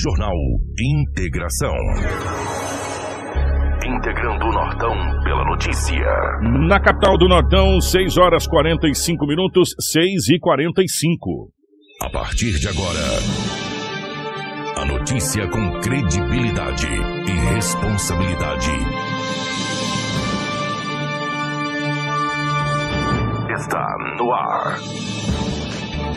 Jornal Integração. Integrando o Nortão pela notícia. Na capital do Nortão, 6 horas 45 minutos, 6 e 45. A partir de agora, a notícia com credibilidade e responsabilidade. Está no ar.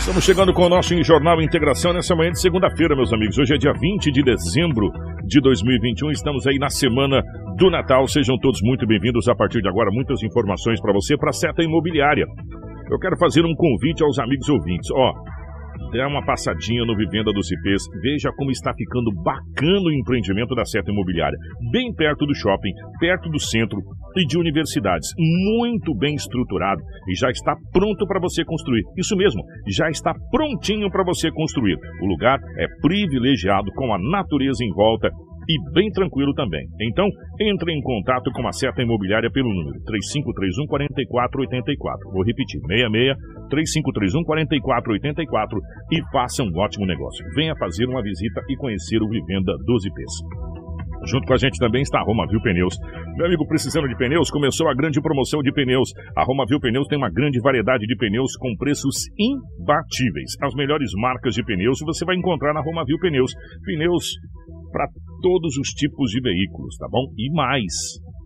Estamos chegando com o nosso Jornal Integração nessa manhã de segunda-feira, meus amigos. Hoje é dia 20 de dezembro de 2021. Estamos aí na semana do Natal. Sejam todos muito bem-vindos. A partir de agora, muitas informações para você, para a seta imobiliária. Eu quero fazer um convite aos amigos ouvintes. Ó, dê uma passadinha no Vivenda dos IPs, veja como está ficando bacana o empreendimento da Seta Imobiliária, bem perto do shopping, perto do centro e de universidades, muito bem estruturado e já está pronto para você construir. Isso mesmo, já está prontinho para você construir. O lugar é privilegiado com a natureza em volta e bem tranquilo também. Então, entre em contato com a Seta Imobiliária pelo número 3531 4484. Vou repetir, 66 3531 4484 e faça um ótimo negócio. Venha fazer uma visita e conhecer o Vivenda 12 IPs. Junto com a gente também está a Roma Viu Pneus. Meu amigo, precisando de pneus, começou a grande promoção de pneus. A Roma Viu Pneus tem uma grande variedade de pneus com preços imbatíveis. As melhores marcas de pneus você vai encontrar na Roma Viu Pneus. Pneus para todos os tipos de veículos, tá bom? E mais,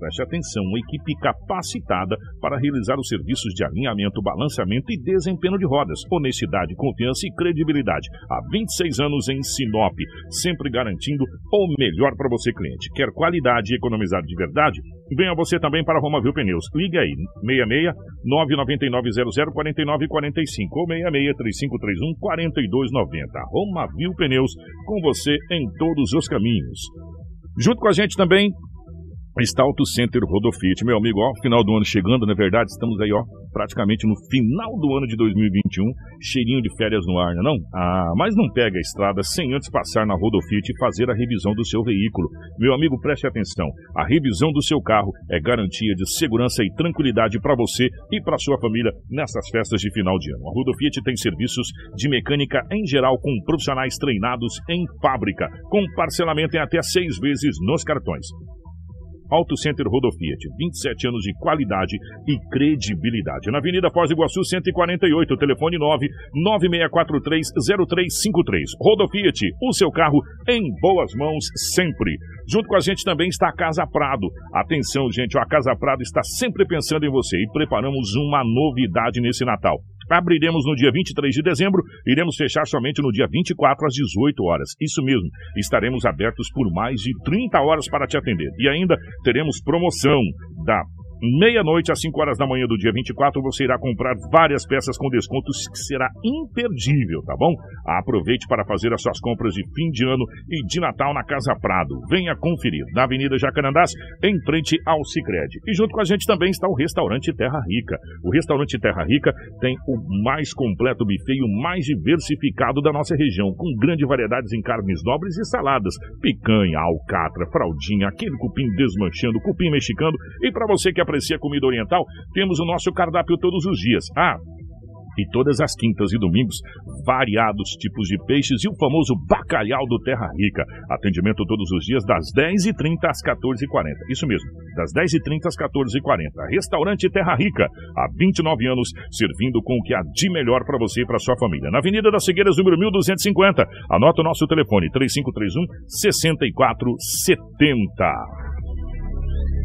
preste atenção, uma equipe capacitada para realizar os serviços de alinhamento, balanceamento e desempenho de rodas. Honestidade, confiança e credibilidade. Há 26 anos em Sinop, sempre garantindo o melhor para você, cliente. Quer qualidade e economizar de verdade? Venha você também para Roma Viu Pneus. Ligue aí, 66 999 00 4945 ou 66 3531 4290. Roma Viu Pneus, com você em todos os caminhos. Junto com a gente também está Auto Center Rodofit. Meu amigo, ó, final do ano chegando, na verdade, estamos aí, ó, praticamente no final do ano de 2021, cheirinho de férias no ar, não é não? Ah, mas não pega a estrada sem antes passar na Rodofit e fazer a revisão do seu veículo. Meu amigo, preste atenção, a revisão do seu carro é garantia de segurança e tranquilidade para você e para sua família nessas festas de final de ano. A Rodofit tem serviços de mecânica em geral com profissionais treinados em fábrica, com parcelamento em até seis vezes nos cartões. Auto Center Rodofiat, 27 anos de qualidade e credibilidade. Na Avenida Foz do Iguaçu, 148, telefone 9 96430353. Rodofiat, o seu carro em boas mãos sempre. Junto com a gente também está a Casa Prado. Atenção, gente, a Casa Prado está sempre pensando em você e preparamos uma novidade nesse Natal. Abriremos no dia 23 de dezembro, iremos fechar somente no dia 24 às 18 horas. Isso mesmo, estaremos abertos por mais de 30 horas para te atender. E ainda teremos promoção da meia-noite às 5 horas da manhã do dia 24, você irá comprar várias peças com descontos que será imperdível, tá bom? Aproveite para fazer as suas compras de fim de ano e de Natal na Casa Prado. Venha conferir, na Avenida Jacarandás, em frente ao Cicred. E junto com a gente também está o restaurante Terra Rica. O restaurante Terra Rica tem o mais completo buffet e o mais diversificado da nossa região, com grande variedades em carnes nobres e saladas, picanha, alcatra, fraldinha, aquele cupim desmanchando, cupim mexicano e para você que aprecia comida oriental, temos o nosso cardápio todos os dias. Ah, e todas as quintas e domingos, variados tipos de peixes e o famoso bacalhau do Terra Rica. Atendimento todos os dias das 10h30 às 14h40. Isso mesmo, das 10h30 às 14h40. Restaurante Terra Rica, há 29 anos, servindo com o que há de melhor para você e para sua família. Na Avenida das Figueiras, número 1250. Anota o nosso telefone, 3531 6470.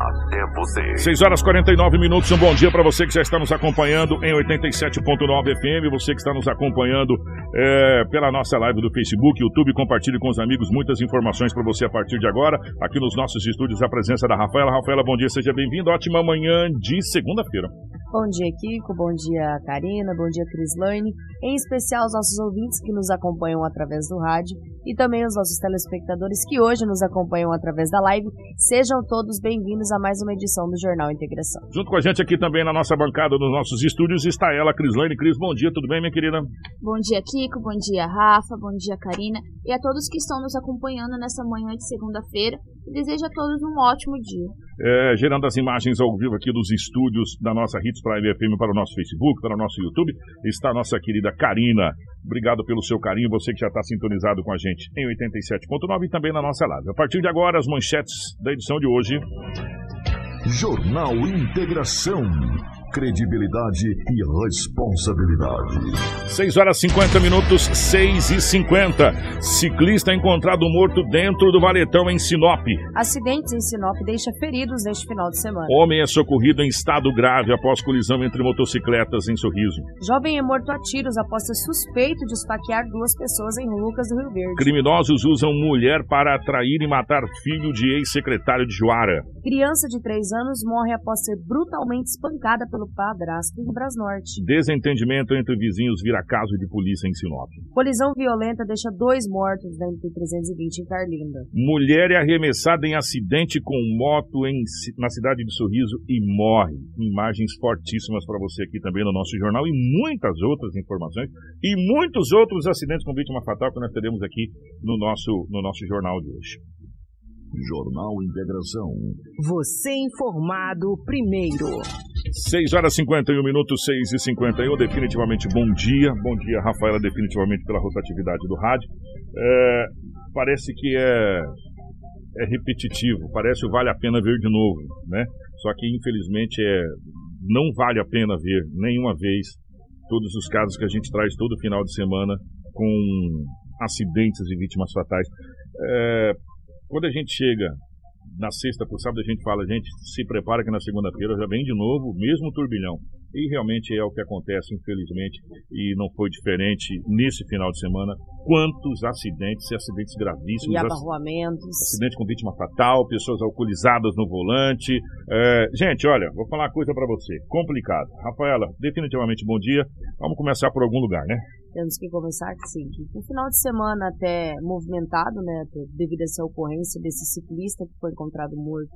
até você. 6 horas 49 minutos. Um bom dia para você que já está nos acompanhando em 87.9 FM, você que está nos acompanhando é, pela nossa live do Facebook, YouTube. Compartilhe com os amigos muitas informações para você a partir de agora. Aqui nos nossos estúdios, a presença da Rafaela. Rafaela, bom dia, seja bem-vindo. Ótima manhã de segunda-feira. Bom dia, Kiko. Bom dia, Karina. Bom dia, Crislane. Em especial os nossos ouvintes que nos acompanham através do rádio e também os nossos telespectadores que hoje nos acompanham através da live. Sejam todos bem-vindos a mais uma edição do Jornal Integração. Junto com a gente aqui também na nossa bancada, nos nossos estúdios, está ela, Crislane. Cris, bom dia, tudo bem, minha querida? Bom dia, Kiko. Bom dia, Rafa. Bom dia, Karina. E a todos que estão nos acompanhando nessa manhã de segunda-feira. Desejo a todos um ótimo dia. É, gerando as imagens ao vivo aqui dos estúdios da nossa Hits Prime FM para o nosso Facebook, para o nosso YouTube, está a nossa querida Karina. Obrigado pelo seu carinho, você que já está sintonizado com a gente em 87.9 e também na nossa live. A partir de agora, as manchetes da edição de hoje. Jornal Integração credibilidade e responsabilidade. 6 horas 50 minutos, 6 e 50. Ciclista encontrado morto dentro do valetão em Sinop. Acidentes em Sinop deixa feridos neste final de semana. Homem é socorrido em estado grave após colisão entre motocicletas em Sorriso. Jovem é morto a tiros após ser suspeito de esfaquear duas pessoas em Lucas do Rio Verde. Criminosos usam mulher para atrair e matar filho de ex-secretário de Joara. Criança de 3 anos morre após ser brutalmente espancada pelo pelo padrasto em Brasnorte. Desentendimento entre vizinhos vira caso de polícia em Sinop. Colisão violenta deixa dois mortos na MP-320 em Carlinda. Mulher é arremessada em acidente com moto em, na cidade de Sorriso e morre. Imagens fortíssimas para você aqui também no nosso jornal e muitas outras informações e muitos outros acidentes com vítima fatal que nós teremos aqui no nosso, no nosso jornal de hoje. Jornal Integração. Você informado primeiro. 6 horas 51 minutos, 6 e 51. Definitivamente bom dia. Bom dia, Rafaela, definitivamente pela rotatividade do rádio. É, parece que é, é repetitivo, parece o vale a pena ver de novo, né? Só que infelizmente é, não vale a pena ver nenhuma vez todos os casos que a gente traz todo final de semana com acidentes e vítimas fatais. É, quando a gente chega na sexta por sábado, a gente fala, gente, se prepara que na segunda-feira já vem de novo, mesmo turbilhão. E realmente é o que acontece, infelizmente, e não foi diferente nesse final de semana. Quantos acidentes, e acidentes gravíssimos. E abarroamentos. Acidente com vítima fatal, pessoas alcoolizadas no volante. É, gente, olha, vou falar uma coisa para você. Complicado. Rafaela, definitivamente bom dia. Vamos começar por algum lugar, né? Temos que começar sim. Um final de semana até movimentado, né? Devido a essa ocorrência desse ciclista que foi encontrado morto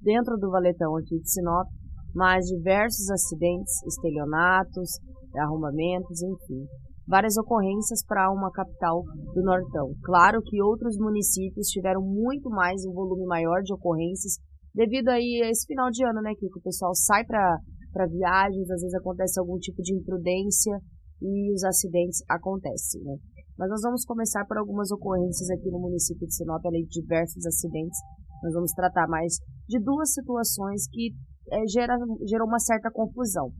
dentro do valetão aqui de Sinop mas diversos acidentes, estelionatos, arrombamentos, enfim. Várias ocorrências para uma capital do Nortão. Claro que outros municípios tiveram muito mais, um volume maior de ocorrências, devido aí a esse final de ano, né, que o pessoal sai para viagens, às vezes acontece algum tipo de imprudência e os acidentes acontecem, né. Mas nós vamos começar por algumas ocorrências aqui no município de Sinop, além de diversos acidentes. Nós vamos tratar mais de duas situações que é, gera, gerou uma certa confusão.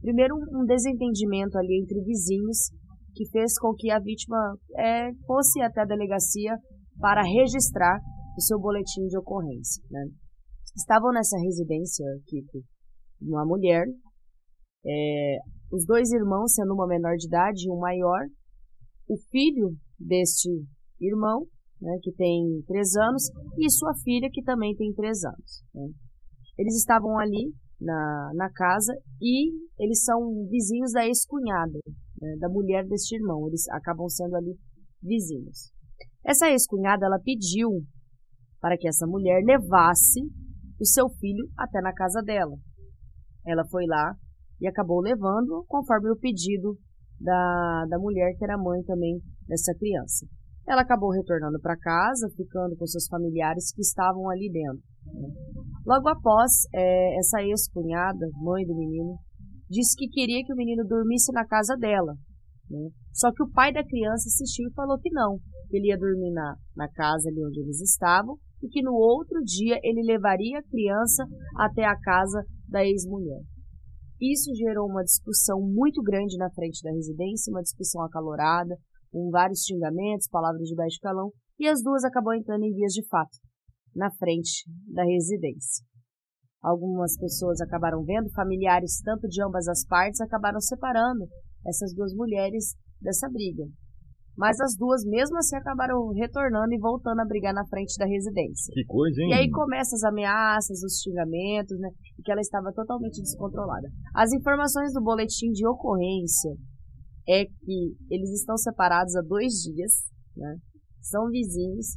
Primeiro, um desentendimento ali entre vizinhos que fez com que a vítima é, fosse até a delegacia para registrar o seu boletim de ocorrência. Né? Estavam nessa residência, Kiko, uma mulher, é, os dois irmãos, sendo uma menor de idade e um maior, o filho deste irmão, né, que tem três anos, e sua filha, que também tem três anos. Né? Eles estavam ali na, na casa e eles são vizinhos da ex-cunhada, né, da mulher deste irmão. Eles acabam sendo ali vizinhos. Essa ex-cunhada, ela pediu para que essa mulher levasse o seu filho até na casa dela. Ela foi lá e acabou levando conforme o pedido da, da mulher, que era mãe também dessa criança. Ela acabou retornando para casa, ficando com seus familiares que estavam ali dentro. Né? Logo após, é, essa ex-cunhada, mãe do menino, disse que queria que o menino dormisse na casa dela. Né? Só que o pai da criança insistiu e falou que não, que ele ia dormir na, na casa ali onde eles estavam e que no outro dia ele levaria a criança até a casa da ex-mulher. Isso gerou uma discussão muito grande na frente da residência, uma discussão acalorada, com vários xingamentos, palavras de baixo calão, e as duas acabou entrando em vias de fato, na frente da residência. Algumas pessoas acabaram vendo, familiares tanto de ambas as partes acabaram separando essas duas mulheres dessa briga. Mas as duas, mesmo assim, acabaram retornando e voltando a brigar na frente da residência. Que coisa, hein? E aí começam as ameaças, os xingamentos, né? E que ela estava totalmente descontrolada. As informações do boletim de ocorrência é que eles estão separados há dois dias, né? São vizinhos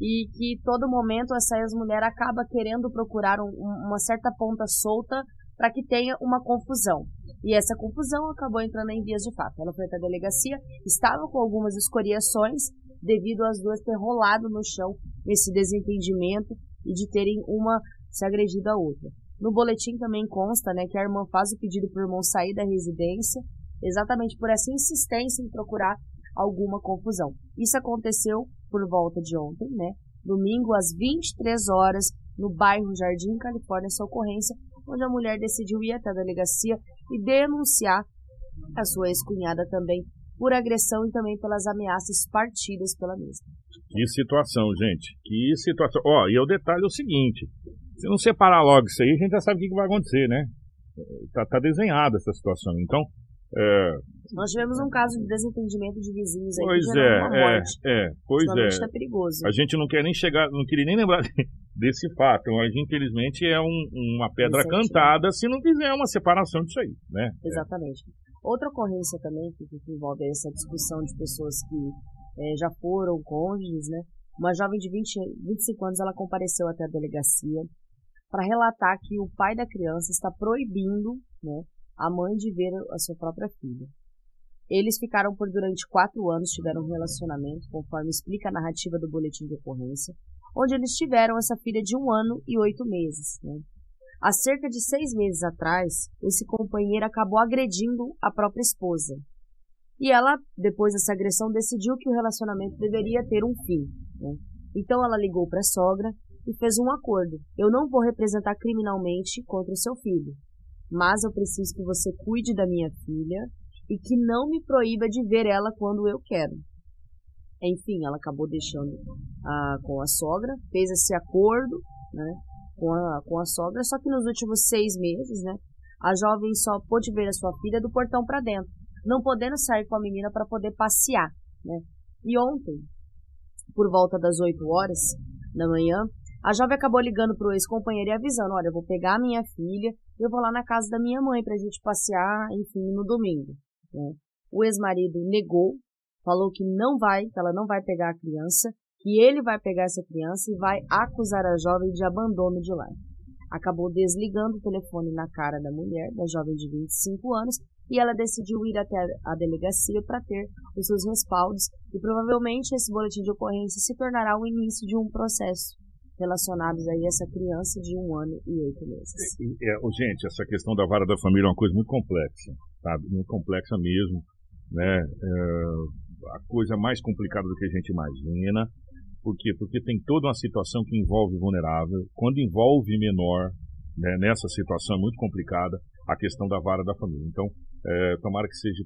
e que todo momento essa ex-mulher acaba querendo procurar um, uma certa ponta solta para que tenha uma confusão. E essa confusão acabou entrando em vias de fato. Ela foi até a delegacia, estava com algumas escoriações devido às duas ter rolado no chão nesse desentendimento e de terem uma se agredido à outra. No boletim também consta né, que a irmã faz o pedido para o irmão sair da residência, exatamente por essa insistência em procurar alguma confusão. Isso aconteceu por volta de ontem, né? Domingo às 23 horas, no bairro Jardim Califórnia, essa ocorrência onde a mulher decidiu ir até a delegacia e denunciar a sua ex-cunhada também por agressão e também pelas ameaças partidas pela mesma. Que situação, gente. Que situação. Ó, e o detalhe é o seguinte: se não separar logo isso aí, a gente já sabe o que vai acontecer, né? Tá, tá desenhada essa situação. Então, é... Nós tivemos um caso de desentendimento de vizinhos aí pois é, é, é, pois é. é perigoso. A gente não quer nem chegar, não queria nem lembrar desse fato, mas infelizmente é um, uma pedra cantada se não fizer uma separação disso aí, né? Exatamente. Outra ocorrência também que, que envolve essa discussão de pessoas que é, já foram cônjuges, né? Uma jovem de 20, 25 anos, ela compareceu até a delegacia para relatar que o pai da criança está proibindo, né, a mãe de ver a sua própria filha. Eles ficaram por durante quatro anos, tiveram um relacionamento, conforme explica a narrativa do boletim de ocorrência, onde eles tiveram essa filha de um ano e oito meses. Né? Há cerca de seis meses atrás, esse companheiro acabou agredindo a própria esposa. E ela, depois dessa agressão, decidiu que o relacionamento deveria ter um fim. Né? Então ela ligou para a sogra e fez um acordo. Eu não vou representar criminalmente contra o seu filho mas eu preciso que você cuide da minha filha e que não me proíba de ver ela quando eu quero. Enfim, ela acabou deixando ah, com a sogra, fez esse acordo né, com, a, com a sogra, só que nos últimos seis meses, né, a jovem só pôde ver a sua filha do portão para dentro, não podendo sair com a menina para poder passear. Né. E ontem, por volta das 8 horas da manhã, a jovem acabou ligando para o ex-companheiro e avisando: Olha, eu vou pegar a minha filha, eu vou lá na casa da minha mãe para a gente passear, enfim, no domingo. Né? O ex-marido negou, falou que não vai, que ela não vai pegar a criança, que ele vai pegar essa criança e vai acusar a jovem de abandono de lar. Acabou desligando o telefone na cara da mulher, da jovem de 25 anos, e ela decidiu ir até a delegacia para ter os seus respaldos e provavelmente esse boletim de ocorrência se tornará o início de um processo relacionados aí a essa criança de um ano e oito meses. É, gente, essa questão da vara da família é uma coisa muito complexa, sabe? Muito complexa mesmo, né? É, a coisa mais complicada do que a gente imagina. Por quê? Porque tem toda uma situação que envolve vulnerável. Quando envolve menor, né, nessa situação é muito complicada, a questão da vara da família. Então, é, tomara que seja.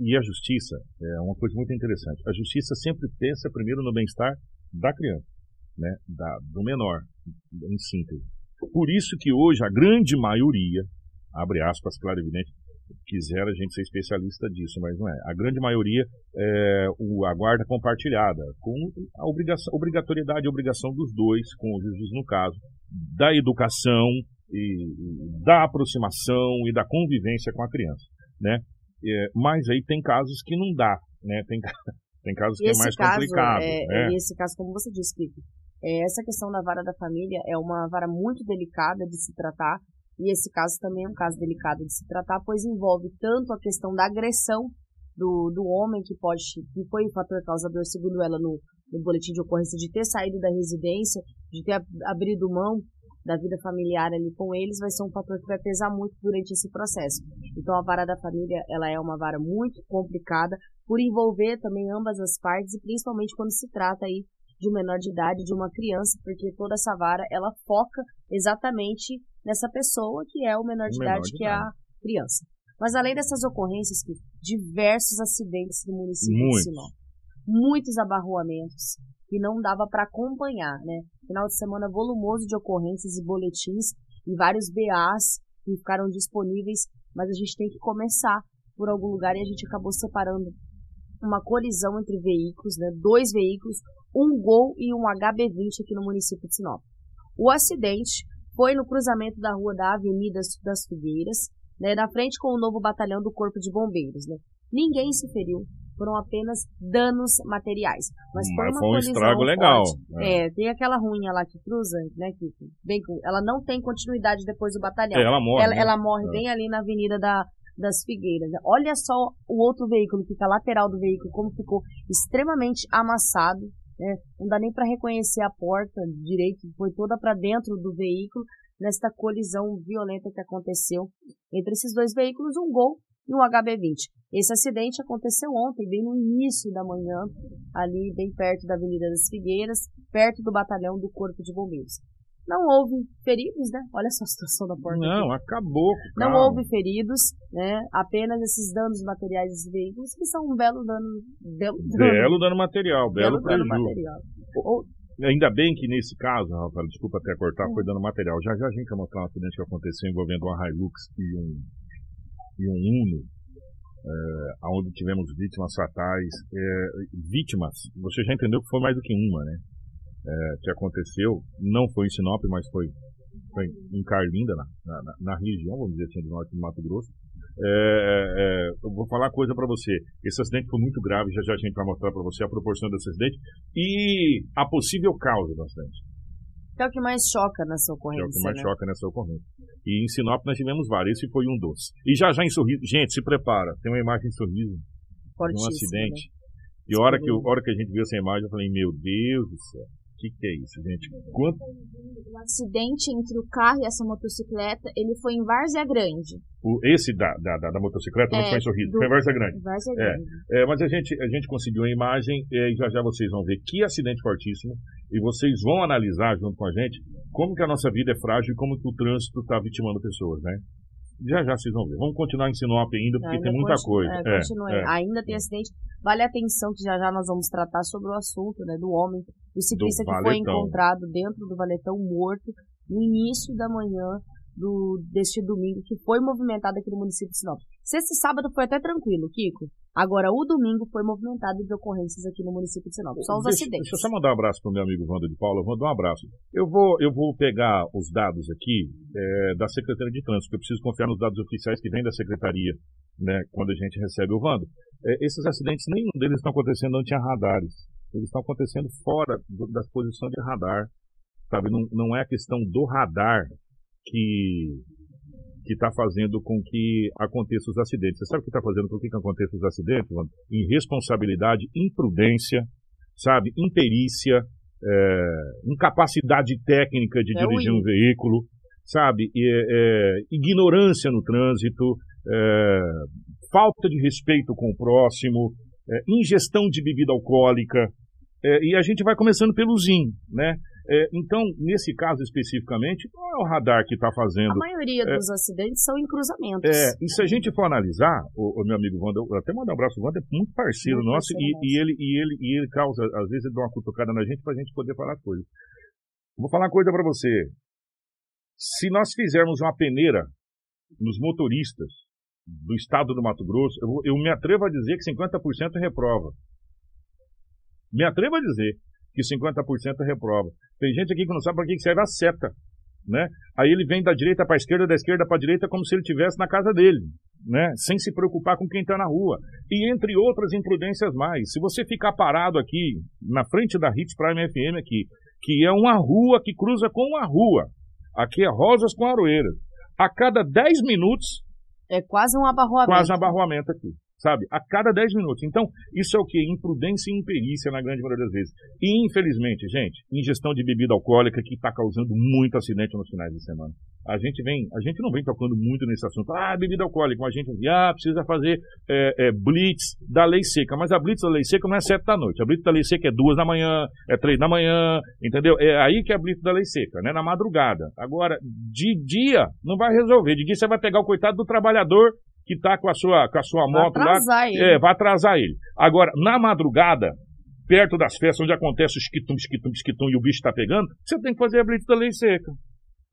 E a justiça é uma coisa muito interessante. A justiça sempre pensa primeiro no bem-estar da criança né, da, do menor, em síntese. Por isso que hoje a grande maioria, abre aspas, claro evidente, quiser a gente ser especialista disso, mas não é. A grande maioria é o, a guarda compartilhada, com a obrigação, obrigatoriedade e obrigação dos dois cônjuges, no caso, da educação, e, da aproximação e da convivência com a criança, né? É, mas aí tem casos que não dá, né? Tem, tem casos que é mais caso, complicado. É, né? Esse caso, como você disse, Kiko, é, essa questão da vara da família é uma vara muito delicada de se tratar, e esse caso também é um caso delicado de se tratar, pois envolve tanto a questão da agressão do, do homem, que pode que foi o fator causador, segundo ela, no, no boletim de ocorrência, de ter saído da residência, de ter abrido mão da vida familiar ali com eles, vai ser um fator que vai pesar muito durante esse processo. Então a vara da família, ela é uma vara muito complicada por envolver também ambas as partes e principalmente quando se trata aí de um menor de idade, de uma criança, porque toda essa vara ela foca exatamente nessa pessoa que é o menor de, menor idade, de que idade. é a criança. Mas além dessas ocorrências, diversos acidentes no município Muitos. de Sinop. Muitos abarroamentos que não dava para acompanhar, né? Final de semana volumoso de ocorrências e boletins e vários BAs que ficaram disponíveis, mas a gente tem que começar por algum lugar e a gente acabou separando uma colisão entre veículos, né, dois veículos, um Gol e um HB20 aqui no município de Sinop. O acidente foi no cruzamento da rua da Avenida das Figueiras, né, na frente com o novo batalhão do Corpo de Bombeiros. Né. Ninguém se feriu, foram apenas danos materiais. Mas foi, uma foi um estrago legal. forte. É. tem aquela ruinha lá que cruza, né, que bem, ela não tem continuidade depois do batalhão. É, ela morre. Ela, né? ela morre É. bem ali na Avenida da, das Figueiras. Olha só o outro veículo, que fica lateral do veículo, como ficou extremamente amassado. Né? Não dá nem para reconhecer a porta direito, foi toda para dentro do veículo, nesta colisão violenta que aconteceu entre esses dois veículos, um Gol e um HB20. Esse acidente aconteceu ontem, bem no início da manhã, ali bem perto da Avenida das Figueiras, perto do batalhão do Corpo de Bombeiros. Não houve feridos, né? Olha só a situação da porta. aqui. Não, acabou. com o Não houve feridos, né? Apenas esses danos materiais desses veículos, que são um belo dano. Belo, Belo dano material, belo, dano prejuízo. material. Ou- Ainda bem que nesse caso, Rafael, desculpa até cortar, foi dando material. Já já a gente vai mostrar um acidente que aconteceu envolvendo uma Hilux e um, e um Uno, é, onde tivemos vítimas fatais. É, vítimas, você já entendeu que foi mais do que uma, né? É, que aconteceu, não foi em Sinop, mas foi, foi em Carlinda, na, na, na- região, vamos dizer assim, do norte do Mato Grosso. É, eu vou falar uma coisa pra você. Esse acidente foi muito grave, já já a gente vai mostrar pra você a proporção desse acidente e a possível causa do acidente. Que é o que mais choca nessa Que é o ocorrência. que mais né? choca nessa ocorrência. E em Sinop nós tivemos vários, esse foi um dos. E já já em Sorriso, gente, se prepara, tem uma imagem em Sorriso de um acidente. né? E a hora que, eu- hora que a gente viu essa imagem, eu falei, meu Deus do céu, que, que é isso, gente? Quanto, O acidente entre o carro e essa motocicleta, ele foi em Várzea Grande. o, esse da, da, da, da motocicleta não É, foi em Sorriso, do- foi em Varza Grande. Várzea É. Grande. É, mas a gente, a gente conseguiu a imagem é, e já já vocês vão ver que acidente fortíssimo e vocês vão analisar junto com a gente como que a nossa vida é frágil e como que o trânsito está vitimando pessoas, né? Já já vocês vão ver. Vamos continuar em Sinop ainda porque Ainda tem muita coisa. é, É, é. Ainda tem acidente. Vale a atenção que já já nós vamos tratar sobre o assunto, né? Do homem, do ciclista que foi encontrado dentro do valetão morto no início da manhã do, deste domingo, que foi movimentado aqui no município de Sinop. Sexta e sábado foi até tranquilo, Kiko. Agora, o domingo foi movimentado de ocorrências aqui no município de Sinop. Só os deixa, acidentes. Deixa eu só mandar um abraço para o meu amigo Wanda de Paula. Wanda, um abraço. Eu vou, eu vou pegar os dados aqui é, da Secretaria de Trânsito, porque eu preciso confiar nos dados oficiais que vêm da Secretaria, né, quando a gente recebe o Wanda. É, esses acidentes, nenhum deles estão acontecendo onde tinha radares. Eles estão acontecendo fora das posições de radar. Sabe? Não, não é a questão do radar que que está fazendo com que aconteçam os acidentes. Você sabe o que está fazendo com que, que aconteçam os acidentes? Wanda? Irresponsabilidade, imprudência, sabe? Imperícia, é, incapacidade técnica de É dirigir o um veículo, sabe? É, ignorância no trânsito, falta de respeito com o próximo, ingestão de bebida alcoólica, é, e a gente vai começando pelo ZIN, né? É, então, nesse caso especificamente, não é o radar que está fazendo A maioria É. dos acidentes são em cruzamentos. é, e se a gente for analisar, o, o meu amigo Wanda, eu até mandar um abraço, o Wanda é muito parceiro Muito nosso parceiro e, e ele, e, ele, e ele causa, às vezes ele dá uma cutucada na gente pra gente poder falar coisas. Vou falar uma coisa pra você. Se nós fizermos uma peneira nos motoristas do estado do Mato Grosso, eu, eu me atrevo a dizer que 50% reprova. Me atrevo a dizer que 50% reprova. Tem gente aqui que não sabe para que que serve a seta, né? Aí ele vem da direita para a esquerda, da esquerda para a direita, como se ele estivesse na casa dele, né? Sem se preocupar com quem está na rua. E entre outras imprudências mais. Se você ficar parado aqui, na frente da Hits Prime FM aqui, que é uma rua que cruza com uma rua. Aqui é Rosas com Aroeiras. A cada 10 minutos, É quase um abarroamento. quase um abarroamento aqui. Sabe? A cada 10 minutos. Então, isso é o que? Imprudência e imperícia na grande maioria das vezes. E, infelizmente, gente, ingestão de bebida alcoólica que está causando muito acidente nos finais de semana. A gente vem, a gente não vem tocando muito nesse assunto. Ah, bebida alcoólica. A gente ah, precisa fazer é, é, blitz da lei seca. Mas a blitz da lei seca não é sete da noite. A blitz da lei seca é duas da manhã, é três da manhã, entendeu? É aí que é a blitz da lei seca, né? Na madrugada. Agora, de dia, não vai resolver. De dia você vai pegar o coitado do trabalhador que tá com a sua, com a sua Vai moto lá. atrasar ele. É, vai atrasar ele. Agora, na madrugada, perto das festas onde acontece o esquitum, esquitum, esquitum e o bicho tá pegando, você tem que fazer a blitz da lei seca.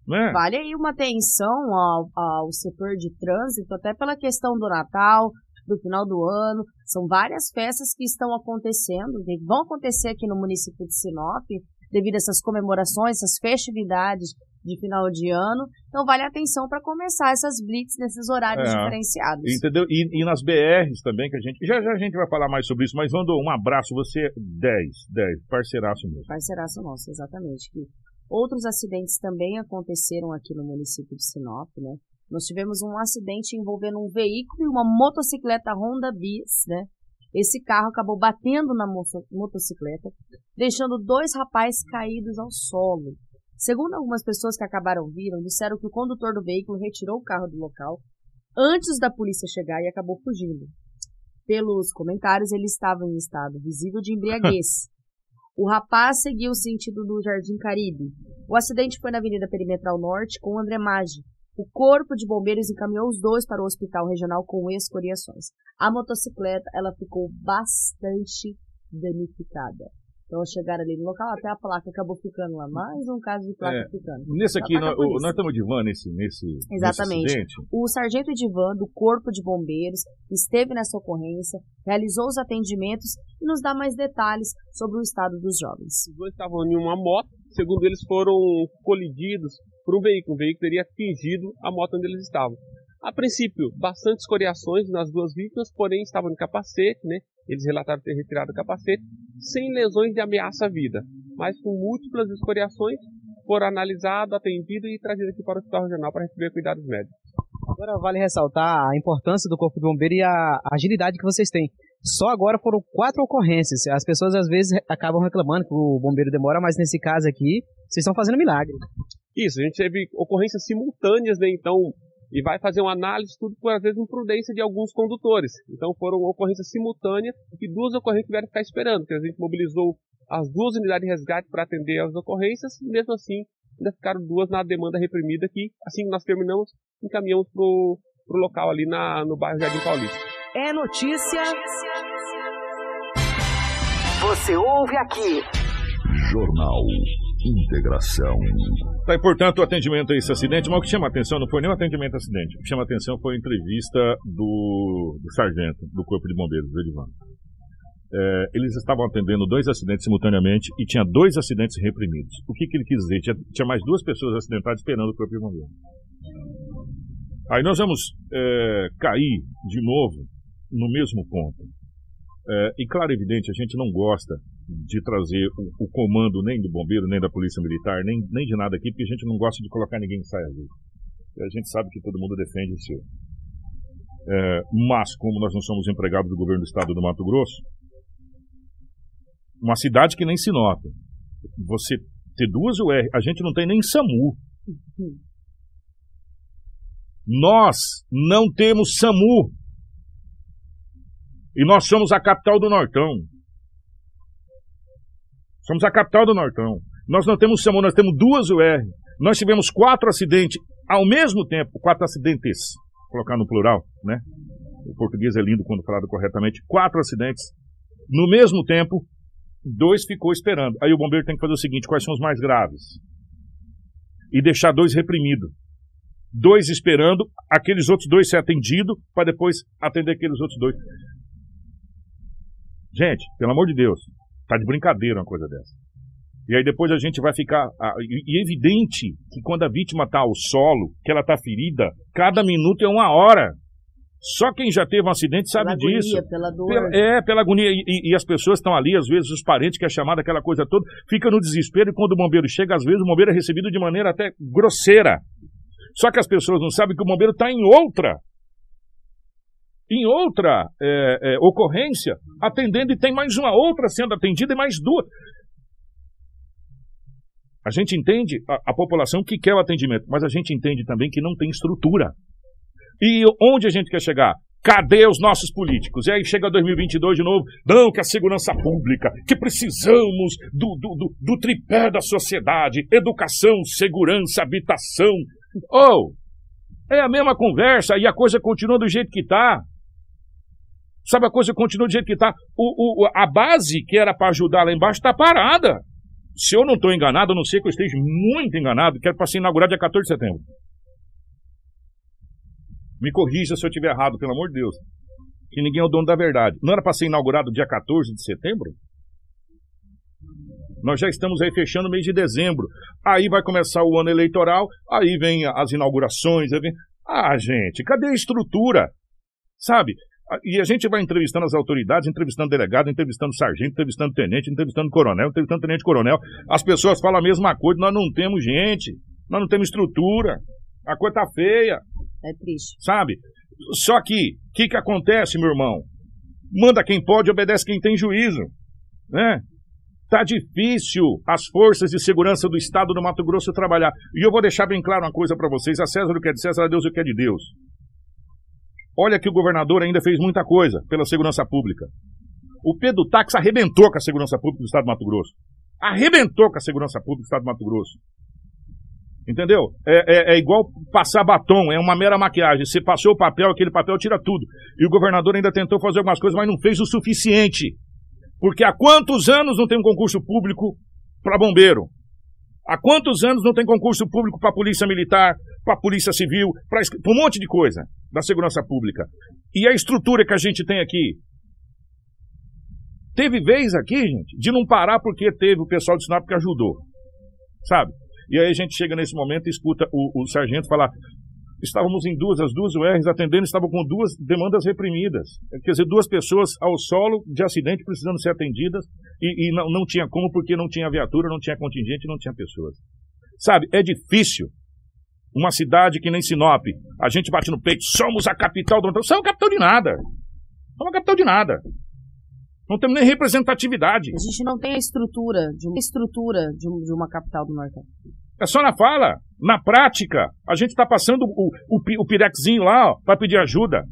Né? Vale aí uma atenção ao, ao setor de trânsito, até pela questão do Natal, do final do ano. São várias festas que estão acontecendo, que vão acontecer aqui no município de Sinop, devido a essas comemorações, essas festividades de final de ano. Então vale a atenção para começar essas blitz nesses horários é, diferenciados. Entendeu? E, e, nas BRs também, que a gente. Já já a gente vai falar mais sobre isso, mas mando um abraço, você 10, 10, parceiraço mesmo. Parceiraço nosso, exatamente. Que outros acidentes também aconteceram aqui no município de Sinop, né? Nós tivemos um acidente envolvendo um veículo e uma motocicleta Honda Bis, né? Esse carro acabou batendo na motocicleta, deixando dois rapazes caídos ao solo. Segundo algumas pessoas que acabaram viram, disseram que o condutor do veículo retirou o carro do local antes da polícia chegar e acabou fugindo. Pelos comentários, ele estava em estado visível de embriaguez. O rapaz seguiu o sentido do Jardim Caribe. O acidente foi na Avenida Perimetral Norte com André Maggi. O corpo de bombeiros encaminhou os dois para o hospital regional com escoriações. A motocicleta ela ficou bastante danificada. Então chegaram ali no local, até a placa acabou ficando lá. Mais um caso de placa é, ficando. Nesse aqui, nós, nós, estamos de van nesse, nesse, Exatamente. Nesse o sargento de van do Corpo de Bombeiros esteve nessa ocorrência, realizou os atendimentos e nos dá mais detalhes sobre o estado dos jovens. Os dois estavam em uma moto, segundo eles foram colididos por um veículo. O veículo teria atingido a moto onde eles estavam. A princípio, bastantes escoriações nas duas vítimas, porém estavam de capacete, né? Eles relataram ter retirado o capacete sem lesões de ameaça à vida, mas com múltiplas escoriações, foram analisados, atendidos e trazidos aqui para o Hospital Regional para receber cuidados médicos. Agora vale ressaltar a importância do Corpo de Bombeiro e a agilidade que vocês têm. Só agora foram quatro ocorrências. As pessoas às vezes acabam reclamando que o bombeiro demora, mas nesse caso aqui, vocês estão fazendo milagre. Isso, a gente teve ocorrências simultâneas, né? Então, e vai fazer uma análise tudo por às vezes imprudência de alguns condutores. Então foram ocorrências simultâneas e duas ocorrências tiveram que ficar esperando, porque a gente mobilizou as duas unidades de resgate para atender as ocorrências e mesmo assim ainda ficaram duas na demanda reprimida que assim que nós terminamos encaminhamos pro, pro local ali na, no bairro Jardim Paulista. É notícia. Você ouve aqui. Jornal integração. Tá, e portanto, o atendimento a esse acidente, mas o que chama atenção não foi nem o atendimento a acidente. O que chama atenção foi a entrevista do, do sargento do Corpo de Bombeiros, do Edivan. É, eles estavam atendendo dois acidentes simultaneamente e tinha dois acidentes reprimidos. O que, que ele quis dizer? Tinha, tinha mais duas pessoas acidentadas esperando o Corpo de Bombeiros. Aí nós vamos é, cair de novo no mesmo ponto. É, e claro, evidente, a gente não gosta de trazer o, o, comando nem do bombeiro, nem da polícia militar, nem, nem de nada aqui, porque a gente não gosta de colocar ninguém em saia justa. A gente sabe que todo mundo defende o seu. É, mas, como nós não somos empregados do governo do estado do Mato Grosso, uma cidade que nem se nota, você ter duas UR, a gente não tem nem SAMU. Nós não temos SAMU. E nós somos a capital do Nortão. Somos a capital do Nortão. Nós não temos SAMU, nós temos duas UR. Nós tivemos quatro acidentes ao mesmo tempo, quatro acidentes, colocar no plural, né? O português é lindo quando falado corretamente. Quatro acidentes. No mesmo tempo, dois ficou esperando. Aí o bombeiro tem que fazer o seguinte: quais são os mais graves? E deixar dois reprimidos. Dois esperando, aqueles outros dois ser atendidos, para depois atender aqueles outros dois. Gente, pelo amor de Deus, tá de brincadeira uma coisa dessa. E aí depois a gente vai ficar. e é evidente que quando a vítima está ao solo, que ela está ferida, cada minuto é uma hora. Só quem já teve um acidente sabe pela disso. Agonia, pela dor. Pela, é, pela agonia. E, e, e as pessoas estão ali, às vezes os parentes, que é chamada aquela coisa toda, fica no desespero e quando o bombeiro chega, às vezes o bombeiro é recebido de maneira até grosseira. Só que as pessoas não sabem que o bombeiro está em outra em outra é, é, ocorrência, atendendo e tem mais uma outra sendo atendida e mais duas. A gente entende a, a, população que quer o atendimento, mas a gente entende também que não tem estrutura. E onde a gente quer chegar? Cadê os nossos políticos? E aí chega 2022 de novo, não, que a segurança pública, que precisamos do, do, do, do tripé da sociedade, educação, segurança, habitação. Ou, oh, é a mesma conversa e a coisa continua do jeito que está. Sabe, a coisa continua do jeito que está. O, o, a base que era para ajudar lá embaixo está parada. Se eu não estou enganado, a não ser que eu esteja muito enganado, que era para ser inaugurado dia 14 de setembro. Me corrija se eu estiver errado, pelo amor de Deus. que ninguém é o dono da verdade. Não era para ser inaugurado dia 14 de setembro? Nós já estamos aí fechando o mês de dezembro. Aí vai começar o ano eleitoral, aí vem as inaugurações. Aí vem... Ah, gente, cadê a estrutura? Sabe? E a gente vai entrevistando as autoridades, entrevistando delegado, entrevistando sargento, entrevistando tenente, entrevistando coronel, entrevistando tenente coronel. As pessoas falam a mesma coisa, nós não temos gente, nós não temos estrutura, a coisa tá feia. É triste. Sabe? Só que, o que, que acontece, meu irmão? Manda quem pode, obedece quem tem juízo. Né? Tá difícil as forças de segurança do estado do Mato Grosso trabalhar. E eu vou deixar bem claro uma coisa para vocês: a César o que é de César, a Deus o que é de Deus. Olha que o governador ainda fez muita coisa pela segurança pública. O Pedro Táxi arrebentou com a segurança pública do estado do Mato Grosso. Arrebentou com a segurança pública do estado do Mato Grosso. Entendeu? É, é, é, igual passar batom, é uma mera maquiagem. Você passou o papel, aquele papel tira tudo. E o governador ainda tentou fazer algumas coisas, mas não fez o suficiente. Porque há quantos anos não tem um concurso público para bombeiro? Há quantos anos não tem concurso público para polícia militar, para polícia civil, para um monte de coisa da segurança pública? E a estrutura que a gente tem aqui? Teve vez aqui, gente, de não parar porque teve o pessoal de Sinop que ajudou. Sabe? E aí a gente chega nesse momento e escuta o, o sargento falar: estávamos em duas, as duas URs atendendo, estavam com duas demandas reprimidas. Quer dizer, duas pessoas ao solo de acidente precisando ser atendidas e, e não, não tinha como porque não tinha viatura, não tinha contingente, não tinha pessoas. Sabe, é difícil. Uma cidade que nem Sinop, a gente bate no peito, somos a capital do. Somos a capital de nada. Somos a capital de nada. Não temos nem representatividade. A gente não tem a estrutura de uma estrutura de, de uma capital do Norte. É só na fala. Na prática, a gente está passando o, o, o pirexinho lá para pedir ajuda.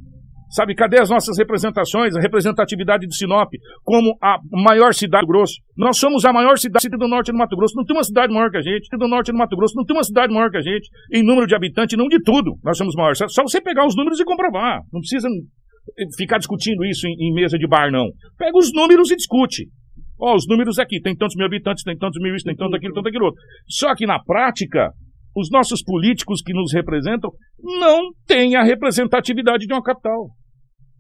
Sabe, cadê as nossas representações, a representatividade de Sinop como a maior cidade do Grosso? Nós somos a maior cidade do norte do Mato Grosso. Não tem uma cidade maior que a gente. Do norte do Mato Grosso não tem uma cidade maior que a gente. Em número de habitantes, não de tudo. Nós somos maiores. Só você pegar os números e comprovar. Não precisa ficar discutindo isso em, em mesa de bar, não. Pega os números e discute. Ó, os números aqui, tem tantos mil habitantes, tem tantos mil isso, tem tanto aquilo, tanto aquilo outro. Só que na prática, os nossos políticos que nos representam não têm a representatividade de uma capital.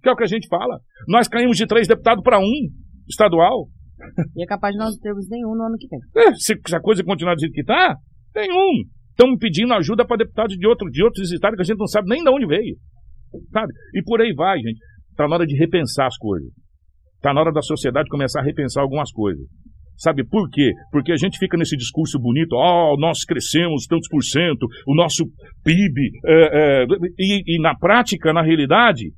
Que é o que a gente fala. Nós caímos de três deputados para um estadual. E é capaz de nós não termos nenhum no ano que vem. É, se, se a coisa continuar do jeito que está, tem um. Estamos pedindo ajuda para deputados de, outro, de outros estados que a gente não sabe nem de onde veio. Sabe? E por aí vai, gente. Está na hora de repensar as coisas. Está na hora da sociedade começar a repensar algumas coisas. Sabe por quê? Porque a gente fica nesse discurso bonito, ó, oh, nós crescemos tantos por cento, o nosso PIB. É, é, e, e na prática, na realidade,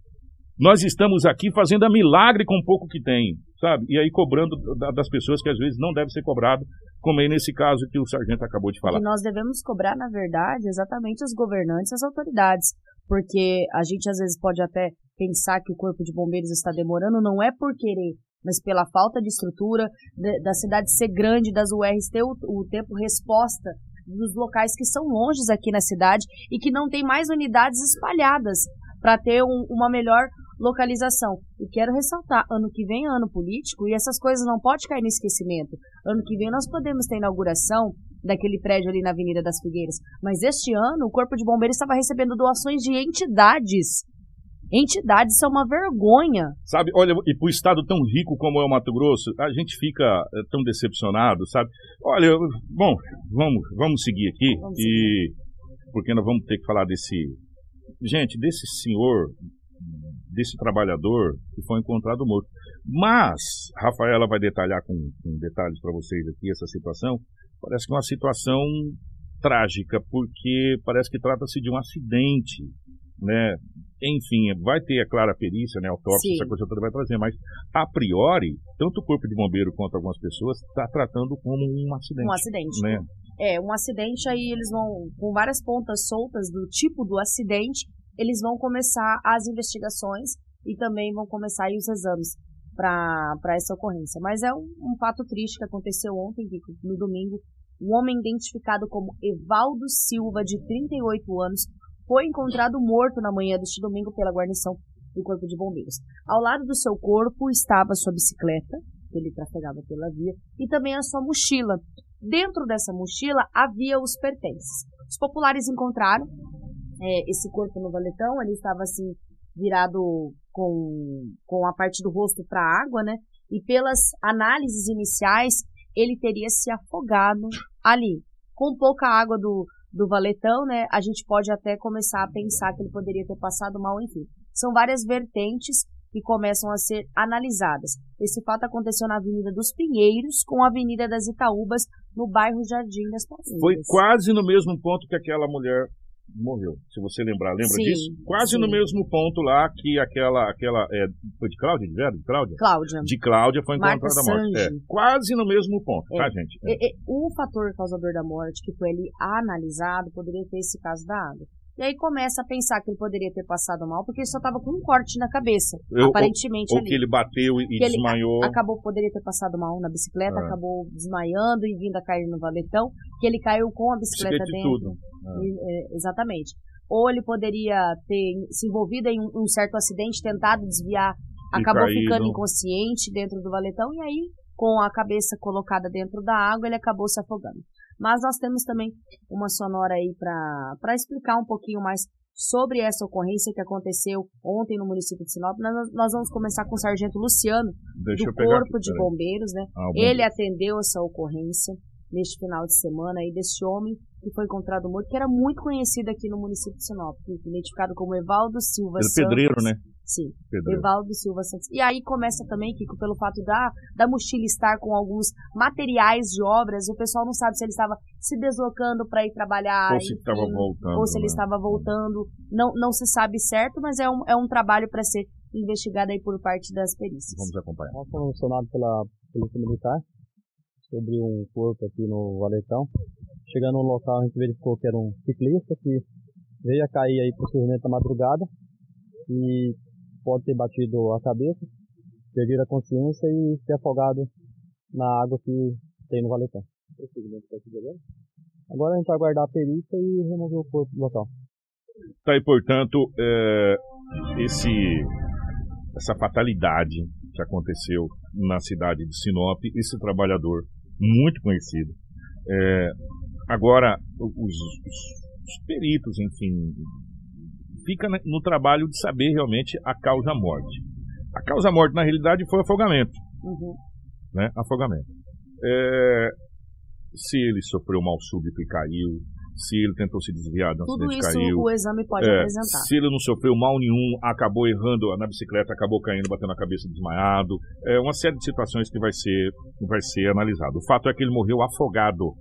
nós estamos aqui fazendo a milagre com o pouco que tem, sabe? E aí cobrando das pessoas que às vezes não deve ser cobrado, como aí nesse caso que o sargento acabou de falar. E nós devemos cobrar, na verdade, exatamente os governantes, as autoridades, porque a gente às vezes pode até pensar que o corpo de bombeiros está demorando, não é por querer, mas pela falta de estrutura, de, da cidade ser grande, das URs ter o, o tempo resposta dos locais que são longes aqui na cidade e que não tem mais unidades espalhadas para ter um, uma melhor localização. E quero ressaltar, ano que vem é ano político e essas coisas não podem cair no esquecimento. Ano que vem nós podemos ter inauguração daquele prédio ali na Avenida das Figueiras, mas este ano o Corpo de Bombeiros estava recebendo doações de entidades entidades são uma vergonha. Sabe, olha, e para o estado tão rico como é o Mato Grosso, a gente fica é, tão decepcionado, sabe? Olha, bom, vamos, vamos seguir aqui vamos e seguir. porque nós vamos ter que falar desse, gente, desse senhor, desse trabalhador que foi encontrado morto. Mas Rafaela vai detalhar com, com detalhes para vocês aqui essa situação. Parece que é uma situação trágica, porque parece que trata-se de um acidente né? Enfim, vai ter a clara perícia, né? Autópsia, essa coisa toda vai trazer, mas a priori, tanto o corpo de bombeiro quanto algumas pessoas está tratando como um acidente. Um acidente. Né? É, um acidente aí eles vão, com várias pontas soltas do tipo do acidente, eles vão começar as investigações e também vão começar os exames para essa ocorrência. Mas é um, um fato triste que aconteceu ontem, no domingo. Um homem identificado como Evaldo Silva, de 38 anos, foi encontrado morto na manhã deste domingo pela guarnição do Corpo de Bombeiros. Ao lado do seu corpo estava sua bicicleta, que ele trafegava pela via, e também a sua mochila. Dentro dessa mochila havia os pertences. Os populares encontraram é, esse corpo no valetão, ele estava assim, virado com, com a parte do rosto para a água, né? E pelas análises iniciais, ele teria se afogado ali. Com pouca água do, do valetão, né? A gente pode até começar a pensar que ele poderia ter passado mal, enfim. São várias vertentes que começam a ser analisadas. Esse fato aconteceu na Avenida dos Pinheiros com a Avenida das Itaúbas, no bairro Jardim das Palmeiras. Foi quase no mesmo ponto que aquela mulher morreu, se você lembrar. Lembra Sim, disso? Quase sim. no mesmo ponto lá que aquela. aquela é, foi de Cláudia, de Vera? De Cláudia? Cláudia. De Cláudia foi encontrada morte. É, quase no mesmo ponto, É. tá, gente? É. O fator causador da morte que foi ali analisado poderia ter esse caso da água. E aí começa a pensar que ele poderia ter passado mal porque ele só estava com um corte na cabeça, Eu- aparentemente Ou ali. que ele bateu e, Que desmaiou. acabou poderia ter passado mal na bicicleta, É. acabou desmaiando e vindo a cair no valetão, que ele caiu com a bicicleta Bicicleta e dentro. tudo. E, é, exatamente. Ou ele poderia ter se envolvido em um, um certo acidente, tentado desviar, E acabou caído. ficando inconsciente dentro do valetão e aí, com a cabeça colocada dentro da água, ele acabou se afogando. Mas nós temos também uma sonora aí para explicar um pouquinho mais sobre essa ocorrência que aconteceu ontem no município de Sinop. Nós, nós vamos começar com o sargento Luciano, Deixa do Corpo aqui, de. Bombeiros, né? Ah, Ele atendeu essa ocorrência neste final de semana aí desse homem que foi encontrado morto, que era muito conhecido aqui no município de Sinop, identificado como Evaldo Silva Ele é Santos. pedreiro, né? Sim, Pedreiro. Evaldo Silva Santos. E aí começa também, Kiko, pelo fato da, da mochila estar com alguns materiais de obras, o pessoal não sabe se ele estava se deslocando para ir trabalhar, Ou se enfim, estava voltando. ou se ele né? estava voltando, não, não se sabe certo, mas é um, é um trabalho para ser investigado aí por parte das perícias. Vamos acompanhar. Nós fomos acionados pela Polícia Militar sobre um corpo aqui no Valetão. Chegando no local, a gente verificou que era um ciclista que veio a cair aí possivelmente na madrugada e pode ter batido a cabeça, perdido a consciência e se afogado na água que tem no Valetão. Agora a gente vai aguardar a perícia e remover o corpo do local. Tá aí, portanto, é, esse, essa fatalidade que aconteceu na cidade de Sinop, esse trabalhador muito conhecido. É, agora, os, os- os peritos, enfim, fica no trabalho de saber realmente a causa-morte. A causa-morte, na realidade, foi afogamento. Uhum. né? Afogamento. É, se ele sofreu mal súbito e caiu, se ele tentou se desviar de um Tudo acidente isso caiu. o exame pode É, apresentar. se ele não sofreu mal nenhum, acabou errando na bicicleta, acabou caindo, batendo a cabeça desmaiado. É uma série de situações que vai ser, vai ser analisado. O fato é que ele morreu afogado.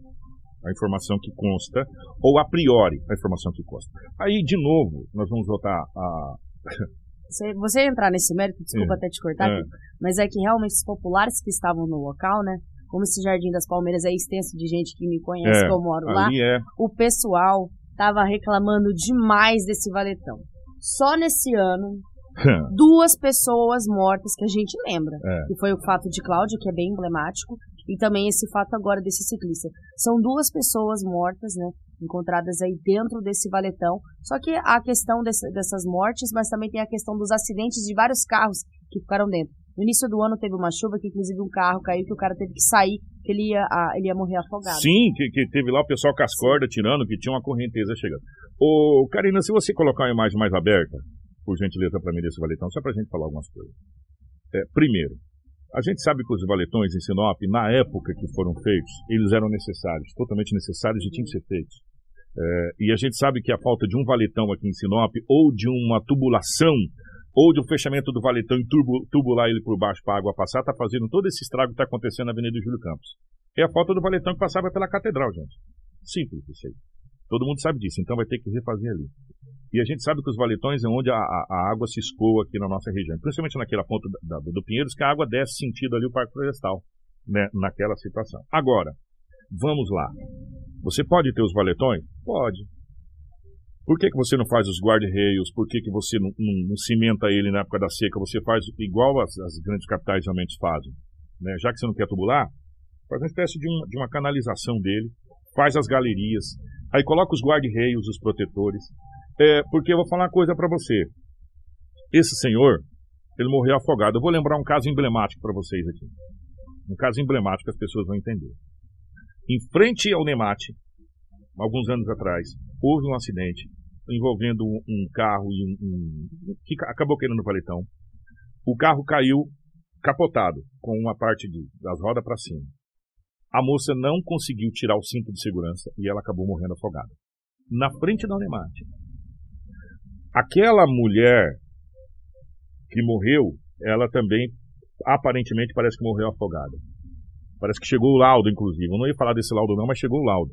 A informação que consta, ou a priori, a informação que consta. Aí, de novo, nós vamos voltar a. Você, você entrar nesse mérito, desculpa É. até te cortar, É. mas é que realmente os populares que estavam no local, né? Como esse Jardim das Palmeiras é extenso de gente que me conhece, É, que eu moro lá, é. o pessoal tava reclamando demais desse valetão. Só nesse ano, duas pessoas mortas que a gente lembra. É. Que foi o fato de Cláudia, que é bem emblemático, e também esse fato agora desse ciclista. São duas pessoas mortas, né? Encontradas aí dentro desse valetão. Só que a questão desse- dessas mortes, mas também tem a questão dos acidentes de vários carros que ficaram dentro. No início do ano teve uma chuva que inclusive um carro caiu que o cara teve que sair, que ele ia, ele ia morrer afogado. Sim, que, que teve lá o pessoal com as cordas tirando, que tinha uma correnteza chegando. Ô, Karina, se você colocar uma imagem mais aberta, por gentileza, para mim desse valetão, só para a gente falar algumas coisas. É, primeiro, a gente sabe que os valetões em Sinop, na época que foram feitos, eles eram necessários, totalmente necessários e tinham que ser feitos. É, e a gente sabe que a falta de um valetão aqui em Sinop, ou de uma tubulação, ou de um fechamento do valetão e tubular ele por baixo para a água passar, está fazendo todo esse estrago que está acontecendo na Avenida Júlio Campos. É a falta do valetão que passava pela catedral, gente. Simples isso aí. Todo mundo sabe disso, então vai ter que refazer ali. E a gente sabe que os valetões é onde a, a- água se escoa aqui na nossa região, principalmente naquela ponta da, da- do Pinheiros, que a água desce sentido ali o Parque Florestal, né, naquela situação. Agora, vamos lá. Você pode ter os valetões? Pode. Por que, que você não faz os guarda-reios? Por que, que você não, não- não cimenta ele na época da seca? Você faz igual as, as grandes capitais realmente fazem. Né? Já que você não quer tubular, faz uma espécie de, um- de uma canalização dele, faz as galerias, aí coloca os guarda-reios, os protetores. É, porque eu vou falar uma coisa para você. Esse senhor, ele morreu afogado. Eu vou lembrar um caso emblemático para vocês aqui. Um caso emblemático que as pessoas vão entender. Em frente ao Nemate, alguns anos atrás, houve um acidente envolvendo um, carro e um, um- que ca- acabou caindo no valetão. O carro caiu capotado, com uma parte de, das rodas para cima. A moça não conseguiu tirar o cinto de segurança e ela acabou morrendo afogada. Na frente da Unemate. Aquela mulher que morreu, ela também aparentemente parece que morreu afogada. Parece que chegou o laudo, inclusive. Eu não ia falar desse laudo não, mas chegou o laudo.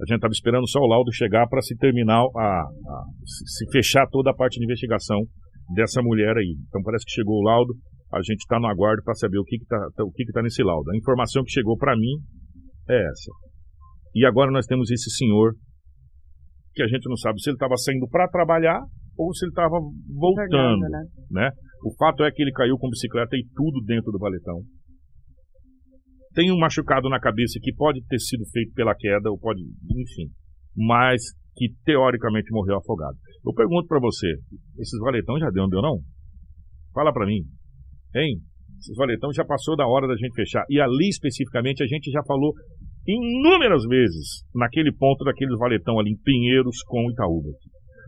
A gente estava esperando só o laudo chegar para se terminar, a, a, se fechar toda a parte de investigação dessa mulher aí. Então parece que chegou o laudo, a gente está no aguardo para saber o que está o que que tá nesse laudo. A informação que chegou para mim é essa. E agora nós temos esse senhor que a gente não sabe se ele estava saindo para trabalhar ou se ele estava voltando, né? né? O fato é que ele caiu com bicicleta e tudo dentro do valetão. Tem um machucado na cabeça que pode ter sido feito pela queda, ou pode, enfim, mas que teoricamente morreu afogado. Eu pergunto para você, esses valetão já deu, não deu não? Fala para mim. Hein? Esses valetão já passou da hora da gente fechar. E ali especificamente a gente já falou inúmeras vezes naquele ponto daqueles valetão ali em Pinheiros com Itaúba.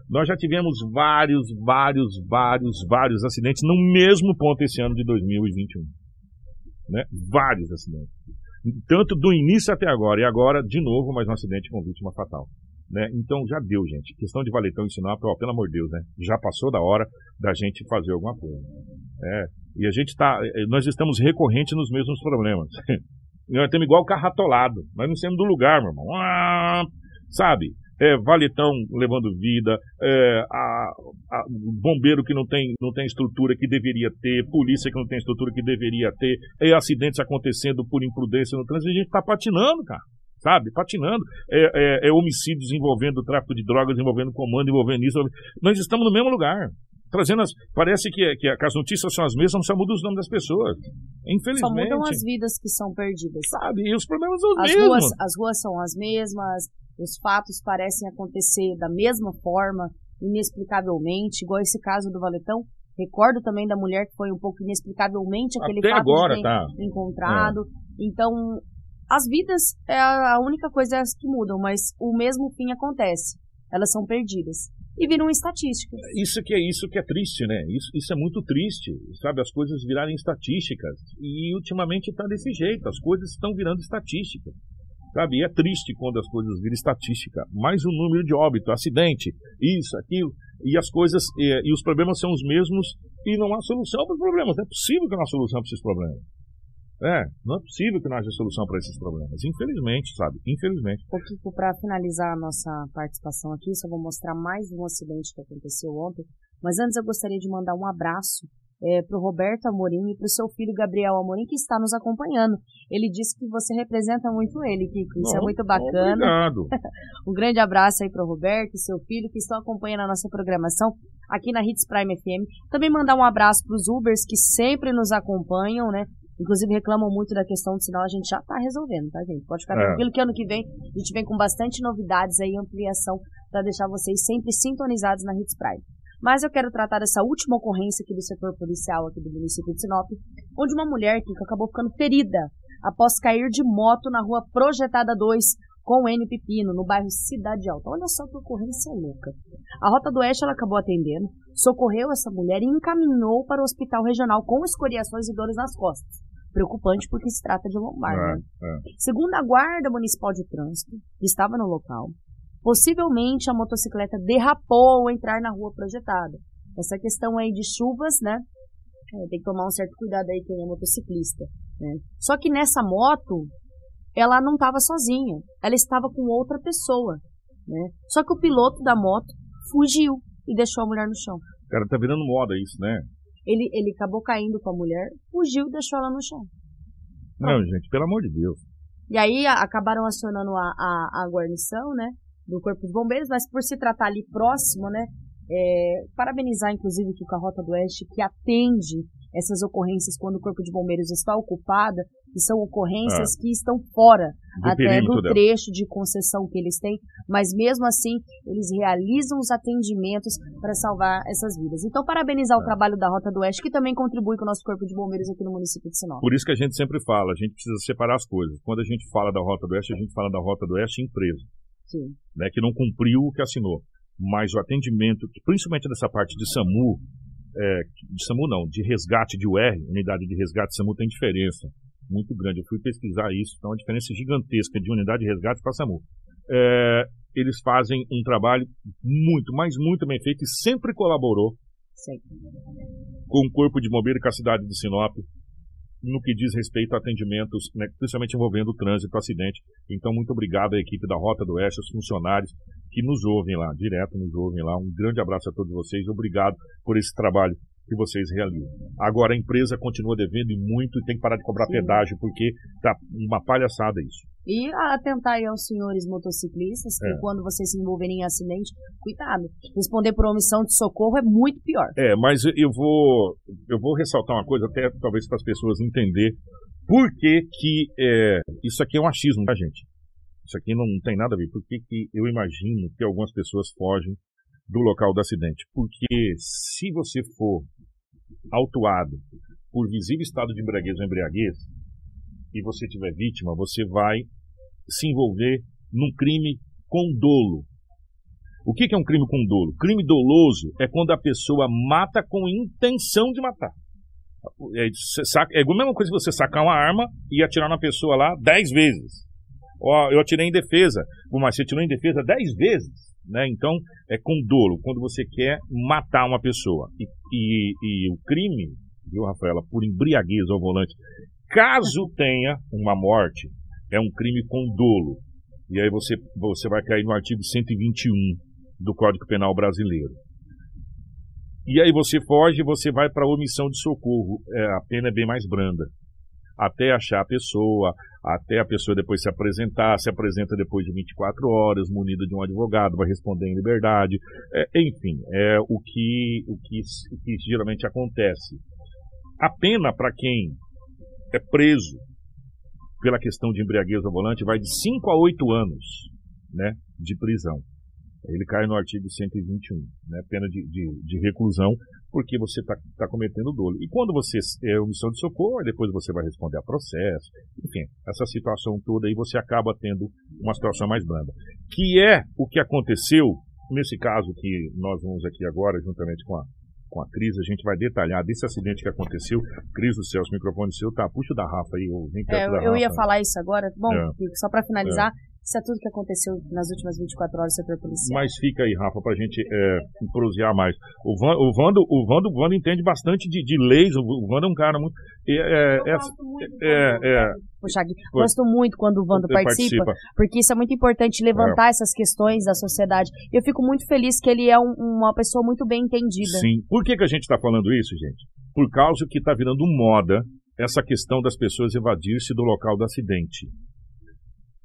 Nós já tivemos vários, vários, vários, vários acidentes no mesmo ponto esse ano de 2021. Né? Vários acidentes. Tanto do início até agora. E agora, de novo, mais um acidente com vítima fatal. Né? Então já deu, gente. Questão de valetão e Sinop, ó, pelo amor de Deus, né? Já passou da hora da gente fazer alguma coisa. É, e a gente tá. Nós estamos recorrentes nos mesmos problemas. Nós temos igual carro atolado. Nós não saímos do lugar, meu irmão. Ah, sabe? É, valetão levando vida, é, a, a, bombeiro que não tem, não tem estrutura que deveria ter, polícia que não tem estrutura que deveria ter, é, acidentes acontecendo por imprudência no trânsito, a gente está patinando, cara sabe? Patinando. É, é, é, homicídios envolvendo tráfico de drogas, envolvendo comando, envolvendo isso. Nós estamos no mesmo lugar. Trazendo as. Parece que, que, as notícias são as mesmas, só mudam os nomes das pessoas. Infelizmente. Só mudam as vidas que são perdidas. Sabe? E os problemas são os As mesmos. ruas, as ruas são as mesmas, os fatos parecem acontecer da mesma forma, inexplicavelmente, igual esse caso do Valetão. Recordo também da mulher que foi um pouco inexplicavelmente aquele Até fato agora, de tá. encontrado. Então, as vidas é a a única coisa que mudam, mas o mesmo fim acontece. Elas são perdidas. E viram estatísticas. Isso que é isso que é triste, né? Isso, isso é muito triste, sabe? As coisas virarem estatísticas. E ultimamente está desse jeito, as coisas estão virando estatística. Sabe? E é triste quando as coisas viram estatística. Mais um número de óbito, acidente, isso, aquilo. E as coisas, e, e os problemas são os mesmos e não há solução para os problemas. Não é possível que não há solução para esses problemas. É, não é possível que não haja solução para esses problemas. Infelizmente, sabe? Infelizmente. Kiko, para finalizar a nossa participação aqui, só vou mostrar mais um acidente que aconteceu ontem. Mas antes eu gostaria de mandar um abraço para o Roberto Amorim e para o seu filho Gabriel Amorim, que está nos acompanhando. Ele disse que você representa muito ele, Kiko. Isso é Não, muito bacana. Obrigado. Um grande abraço aí para o Roberto e seu filho que estão acompanhando a nossa programação aqui na Hits Prime FM. Também mandar um abraço para os Ubers que sempre nos acompanham, né? Inclusive reclamam muito da questão do sinal, a gente já está resolvendo, tá, gente? Pode ficar É. tranquilo que ano que vem a gente vem com bastante novidades aí, ampliação, para deixar vocês sempre sintonizados na Hits Prime. Mas eu quero tratar dessa última ocorrência aqui do setor policial aqui do município de Sinop, onde uma mulher que acabou ficando ferida após cair de moto na rua Projetada 2 com o N Pepino, no bairro Cidade Alta. Olha só que ocorrência louca. A Rota do Oeste ela acabou atendendo, socorreu essa mulher e encaminhou para o hospital regional com escoriações e dores nas costas. Preocupante porque se trata de lombar, né? É, é. Segundo a Guarda Municipal de Trânsito, que estava no local, possivelmente a motocicleta derrapou ao entrar na rua projetada. Essa questão aí de chuvas, né? é, tem que tomar um certo cuidado aí quem é motociclista. Né? Só que nessa moto, ela não estava sozinha. Ela estava com outra pessoa. Né? Só que o piloto da moto fugiu e deixou a mulher no chão. Cara, tá virando moda isso, né? Ele, ele acabou caindo com a mulher, fugiu e deixou ela no chão. Não, gente, pelo amor de Deus. E aí a- acabaram acionando a, a, a guarnição, né? Do Corpo de Bombeiros, mas por se tratar ali próximo, né? é, parabenizar, inclusive, que o Rota do Oeste, que atende essas ocorrências quando o Corpo de Bombeiros está ocupada, e são ocorrências que estão fora Do até do dela. trecho de concessão que eles têm, mas mesmo assim eles realizam os atendimentos para salvar essas vidas. Então, parabenizar o É. trabalho da Rota do Oeste, que também contribui com o nosso Corpo de Bombeiros aqui no município de Sinop. Por isso que a gente sempre fala, a gente precisa separar as coisas. Quando a gente fala da Rota do Oeste, a gente fala da Rota do Oeste empresa, Sim. né, que não cumpriu o que assinou. Mas o atendimento, principalmente nessa parte de SAMU, é, de SAMU não, de resgate de UR, unidade de resgate SAMU tem diferença muito grande. Eu fui pesquisar isso, então a diferença é gigantesca de unidade de resgate para SAMU. É, eles fazem um trabalho muito, mas muito bem feito e sempre colaborou Sim. com o Corpo de Bombeiro e com a cidade de Sinop no que diz respeito a atendimentos, né, principalmente envolvendo trânsito, acidente. Então, muito obrigado à equipe da Rota do Oeste, aos funcionários que nos ouvem lá, direto nos ouvem lá. Um grande abraço a todos vocês. Obrigado por esse trabalho que vocês realizam. Agora a empresa continua devendo e muito e tem que parar de cobrar Sim. pedágio porque tá uma palhaçada isso. E atentar aí aos senhores motociclistas que É. quando vocês se envolverem em acidente, cuidado. Responder por omissão de socorro é muito pior. É, mas eu vou eu vou ressaltar uma coisa até talvez para as pessoas entender por que que é, isso aqui é um achismo, tá gente? Isso aqui não tem nada a ver. Por que que eu imagino que algumas pessoas fogem do local do acidente? Porque se você for autuado por visível estado de embriaguez ou embriaguez e você tiver vítima, você vai se envolver num crime com dolo. O que é um crime com dolo? Crime doloso é quando a pessoa mata com intenção de matar. É, saca- é a mesma coisa que você sacar uma arma e atirar na pessoa lá dez vezes. Ó, eu atirei em defesa, mas você atirou em defesa dez vezes. Né? Então, é com dolo, quando você quer matar uma pessoa. E, e- e o crime, viu, Rafaela, por embriaguez ao volante, caso tenha uma morte, é um crime com dolo. E aí você, você vai cair no artigo 121 do Código Penal Brasileiro. E aí você foge, você vai para omissão de socorro. É, a pena é bem mais branda. Até achar a pessoa, até a pessoa depois se apresentar, se apresenta depois de 24 horas, munida de um advogado, vai responder em liberdade. É, enfim, é o que, o, que, o que geralmente acontece. A pena para quem é preso pela questão de embriaguez ao volante vai de 5 a 8 anos né, de prisão. Ele cai no artigo 121, né, pena de, de, de reclusão, porque você está tá cometendo dolo. E quando você é omissão de socorro, depois você vai responder a processo, enfim, essa situação toda aí você acaba tendo uma situação mais branda. Que é o que aconteceu nesse caso que nós vamos aqui agora, juntamente com a, com a Cris, a gente vai detalhar desse acidente que aconteceu. Cris do céu, o microfone seu tá, puxa o da Rafa aí, ou vem É, perto da eu, eu ia Rafa. falar isso agora. Bom, É. Só para finalizar, isso é tudo que aconteceu nas últimas 24 horas do setor policial. Mas fica aí, Rafa, pra gente é, mais. O, Van, o, Vando, o, Vando, o Vando entende bastante de, de leis, o, o Vando é um cara muito. É, é, Eu é, gosto muito é, quando- é, Puxa, Foi. gosto muito quando o Vando participa, participa. porque isso é muito importante levantar essas questões da sociedade. Eu fico muito feliz que ele é um- uma pessoa muito bem entendida. Sim. Por que, que a gente está falando isso, gente? Por causa que está virando moda essa questão das pessoas evadir-se do local do acidente.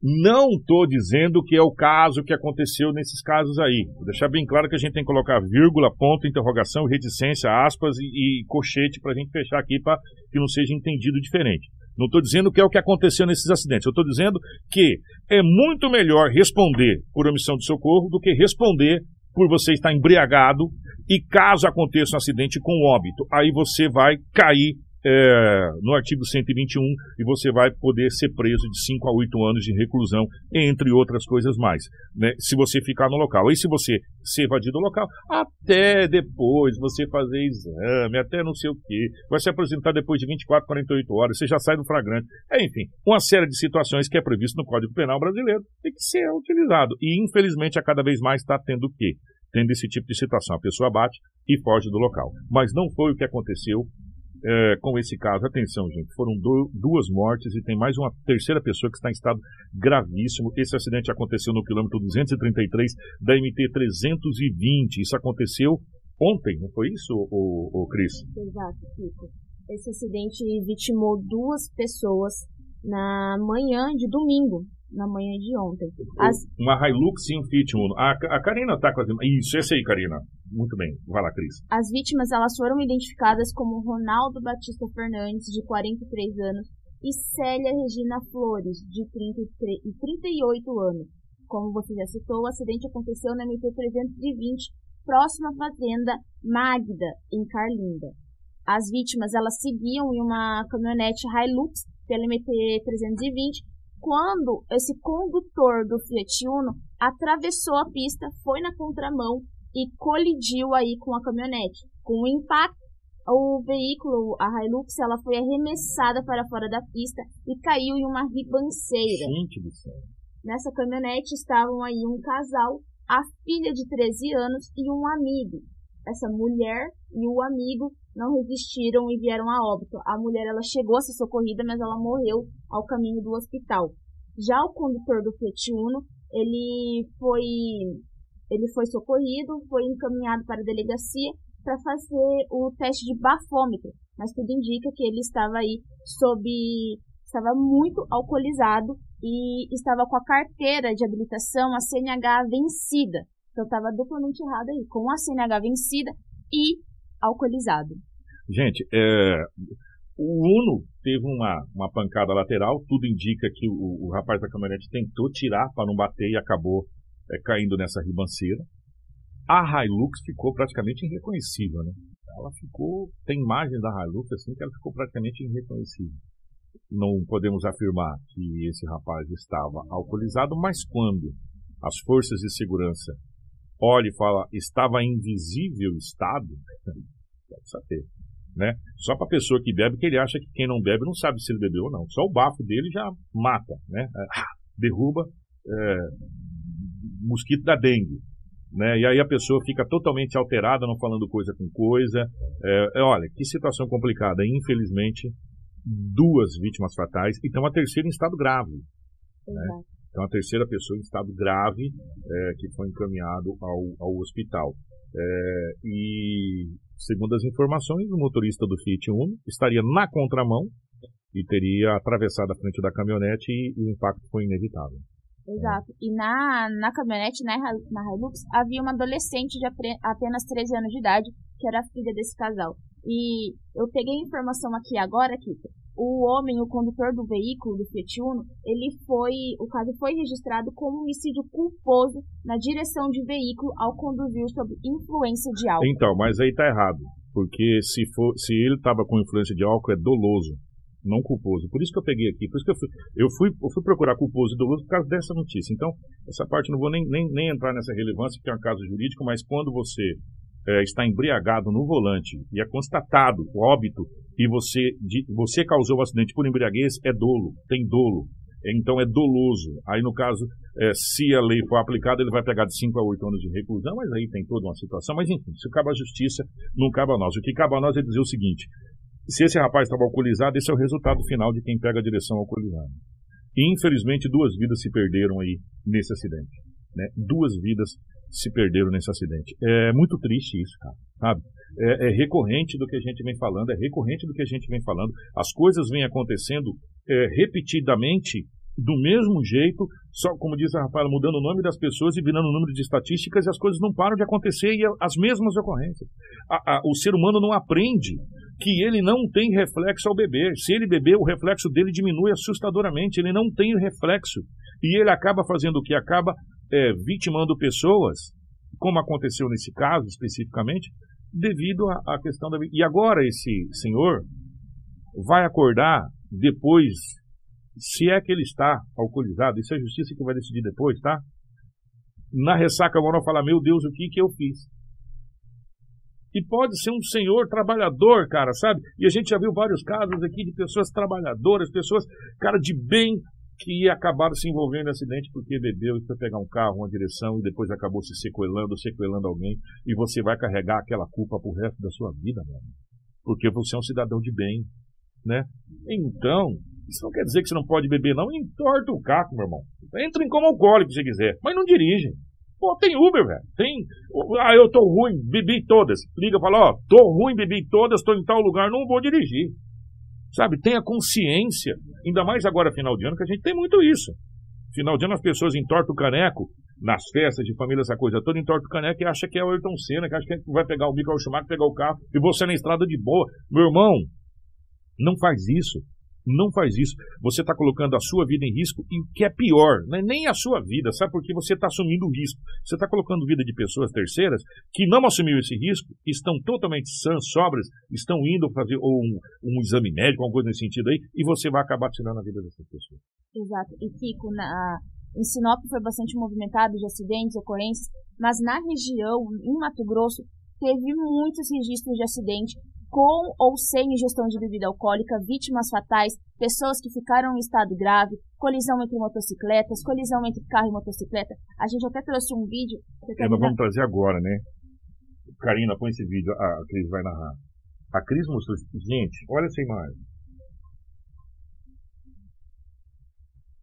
Não estou dizendo que é o caso que aconteceu nesses casos aí. Vou deixar bem claro que a gente tem que colocar vírgula, ponto, interrogação, reticência, aspas e, e colchete para a gente fechar aqui para que não seja entendido diferente. Não estou dizendo que é o que aconteceu nesses acidentes. Eu estou dizendo que é muito melhor responder por omissão de socorro do que responder por você estar embriagado e caso aconteça um acidente com óbito, aí você vai cair é, no artigo 121 e você vai poder ser preso de 5 a 8 anos de reclusão, entre outras coisas mais, né, se você ficar no local. E se você se evadir do local, até depois você fazer exame, até não sei o que, vai se apresentar depois de 24, 48 horas, você já sai do flagrante. É, enfim, uma série de situações que é previsto no Código Penal brasileiro tem que ser utilizado. E infelizmente a cada vez mais está tendo o quê? Tendo esse tipo de situação. A pessoa bate e foge do local. Mas não foi o que aconteceu é, com esse caso. Atenção, gente, foram du- duas mortes e tem mais uma terceira pessoa que está em estado gravíssimo. Esse acidente aconteceu no quilômetro 233 da MT 320. Isso aconteceu ontem, não foi isso, o, o Cris? Exato, Kiko. Esse acidente vitimou duas pessoas na manhã de domingo, na manhã de ontem. As, Uma Hilux e um Fit Uno. A, a Karina tá com. Isso, esse aí, Karina. Muito bem. Vai lá, Cris. as vítimas elas foram identificadas como Ronaldo Batista Fernandes, de 43 anos, e Célia Regina Flores, de 33, e 38 anos. Como você já citou, o acidente aconteceu na MT-320, próxima à fazenda Magda, em Carlinda. As vítimas elas seguiam em uma caminhonete Hilux pela MT-320 quando esse condutor do Fiat Uno atravessou a pista, foi na contramão e colidiu aí com a caminhonete. Com o impacto, o veículo, a Hilux, ela foi arremessada para fora da pista e caiu em uma ribanceira. Gente do céu. Nessa caminhonete estavam aí um casal, a filha de 13 anos e um amigo. Essa mulher e o amigo não resistiram e vieram a óbito. A mulher ela chegou a ser socorrida, mas ela morreu ao caminho do hospital. Já o condutor do Fiat Uno, ele foi ele foi socorrido, foi encaminhado para a delegacia para fazer o teste de bafômetro, mas tudo indica que ele estava aí sob estava muito alcoolizado e estava com a carteira de habilitação, a CNH vencida. Então estava duplamente errado aí, com a CNH vencida e alcoolizado. Gente, é, o Uno teve uma, uma pancada lateral, tudo indica que o, o rapaz da caminhonete tentou tirar para não bater e acabou é, caindo nessa ribanceira. A Hilux ficou praticamente irreconhecível, né? Ela ficou, tem imagens da Hilux assim que ela ficou praticamente irreconhecível. Não podemos afirmar que esse rapaz estava alcoolizado, mas quando as forças de segurança olham e falam estava invisível estado, deve saber, né? Só para pessoa que bebe, que ele acha que quem não bebe não sabe se ele bebeu ou não. Só o bafo dele já mata, né? Derruba é, mosquito da dengue. Né? E aí a pessoa fica totalmente alterada, não falando coisa com coisa. É, é, olha, que situação complicada. Infelizmente, duas vítimas fatais e tem uma terceira em estado grave. Né? Então, a terceira pessoa em estado grave é, que foi encaminhado ao, ao hospital. É, e, segundo as informações, o motorista do Fiat Uno estaria na contramão e teria atravessado a frente da caminhonete e, e o impacto foi inevitável. Exato. E na, na caminhonete, na, na Hilux, havia uma adolescente de apenas 13 anos de idade, que era filha desse casal. E eu peguei a informação aqui agora, Kika. O homem, o condutor do veículo, do Fiat Uno, ele foi, o caso foi registrado como homicídio culposo na direção de veículo ao conduzir sob influência de álcool. Então, mas aí tá errado. Porque se, for, se ele estava com influência de álcool, é doloso não culposo. Por isso que eu peguei aqui, por isso que eu fui, eu fui, eu fui procurar culposo e doloso por causa dessa notícia. Então, essa parte não vou nem, nem, nem entrar nessa relevância, que é um caso jurídico, mas quando você é, está embriagado no volante e é constatado o óbito e você, de, você causou o acidente por embriaguez, é dolo, tem dolo. Então é doloso. Aí, no caso, é, se a lei for aplicada, ele vai pegar de 5 a 8 anos de reclusão, mas aí tem toda uma situação. Mas enfim, se cabe a justiça, não cabe a nós. O que cabe a nós é dizer o seguinte: se esse rapaz estava alcoolizado, esse é o resultado final de quem pega a direção alcoolizada. E, infelizmente, duas vidas se perderam aí nesse acidente. Né? Duas vidas se perderam nesse acidente. É muito triste isso, cara, sabe? É, é, recorrente do que a gente vem falando, é recorrente do que a gente vem falando. As coisas vêm acontecendo é, repetidamente do mesmo jeito, só como diz a Rafaela, mudando o nome das pessoas e virando o número de estatísticas, e as coisas não param de acontecer e as mesmas ocorrências. A, a, o ser humano não aprende que ele não tem reflexo ao beber. Se ele beber, o reflexo dele diminui assustadoramente. Ele não tem reflexo. E ele acaba fazendo o que? Acaba é, vitimando pessoas, como aconteceu nesse caso especificamente, devido à questão da. E agora esse senhor vai acordar depois se é que ele está alcoolizado, isso é a justiça que vai decidir depois, tá? Na ressaca moral falar, meu Deus, o que que eu fiz? E pode ser um senhor trabalhador, cara, sabe? E a gente já viu vários casos aqui de pessoas trabalhadoras, pessoas, cara, de bem, que acabaram se envolvendo em acidente porque bebeu e foi pegar um carro, uma direção e depois acabou se sequelando, sequelando alguém e você vai carregar aquela culpa pro resto da sua vida, mano. Porque você é um cidadão de bem, né? Então, isso não quer dizer que você não pode beber, não. Entorta o caco, meu irmão. Entra em como alcoólico se quiser, mas não dirige. Pô, tem Uber, velho. Tem. Ah, eu tô ruim, bebi todas. Liga e fala, ó, tô ruim, bebi todas, tô em tal lugar, não vou dirigir. Sabe, tenha consciência. Ainda mais agora, final de ano, que a gente tem muito isso. Final de ano, as pessoas entortam o caneco nas festas de família, essa coisa toda, entorta o caneco e acha que é o Ayrton Senna, que acha que vai pegar o Michael Schumacher, pegar o carro e você na estrada de boa. Meu irmão, não faz isso. Não faz isso. Você está colocando a sua vida em risco e o que é pior, não é nem a sua vida, sabe? Porque você está assumindo o risco. Você está colocando vida de pessoas terceiras que não assumiram esse risco, estão totalmente sãs, sobras, estão indo fazer ou um, um exame médico, alguma coisa nesse sentido aí, e você vai acabar tirando a vida dessas pessoas. Exato. E Kiko, na, em Sinop foi bastante movimentado de acidentes, ocorrências, mas na região, em Mato Grosso, teve muitos registros de acidente com ou sem ingestão de bebida alcoólica, vítimas fatais, pessoas que ficaram em estado grave, colisão entre motocicletas, colisão entre carro e motocicleta. A gente até trouxe um vídeo. É, nós vamos trazer agora, né? Karina, põe esse vídeo, a Cris vai narrar. A Cris mostrou. Gente, olha essa imagem.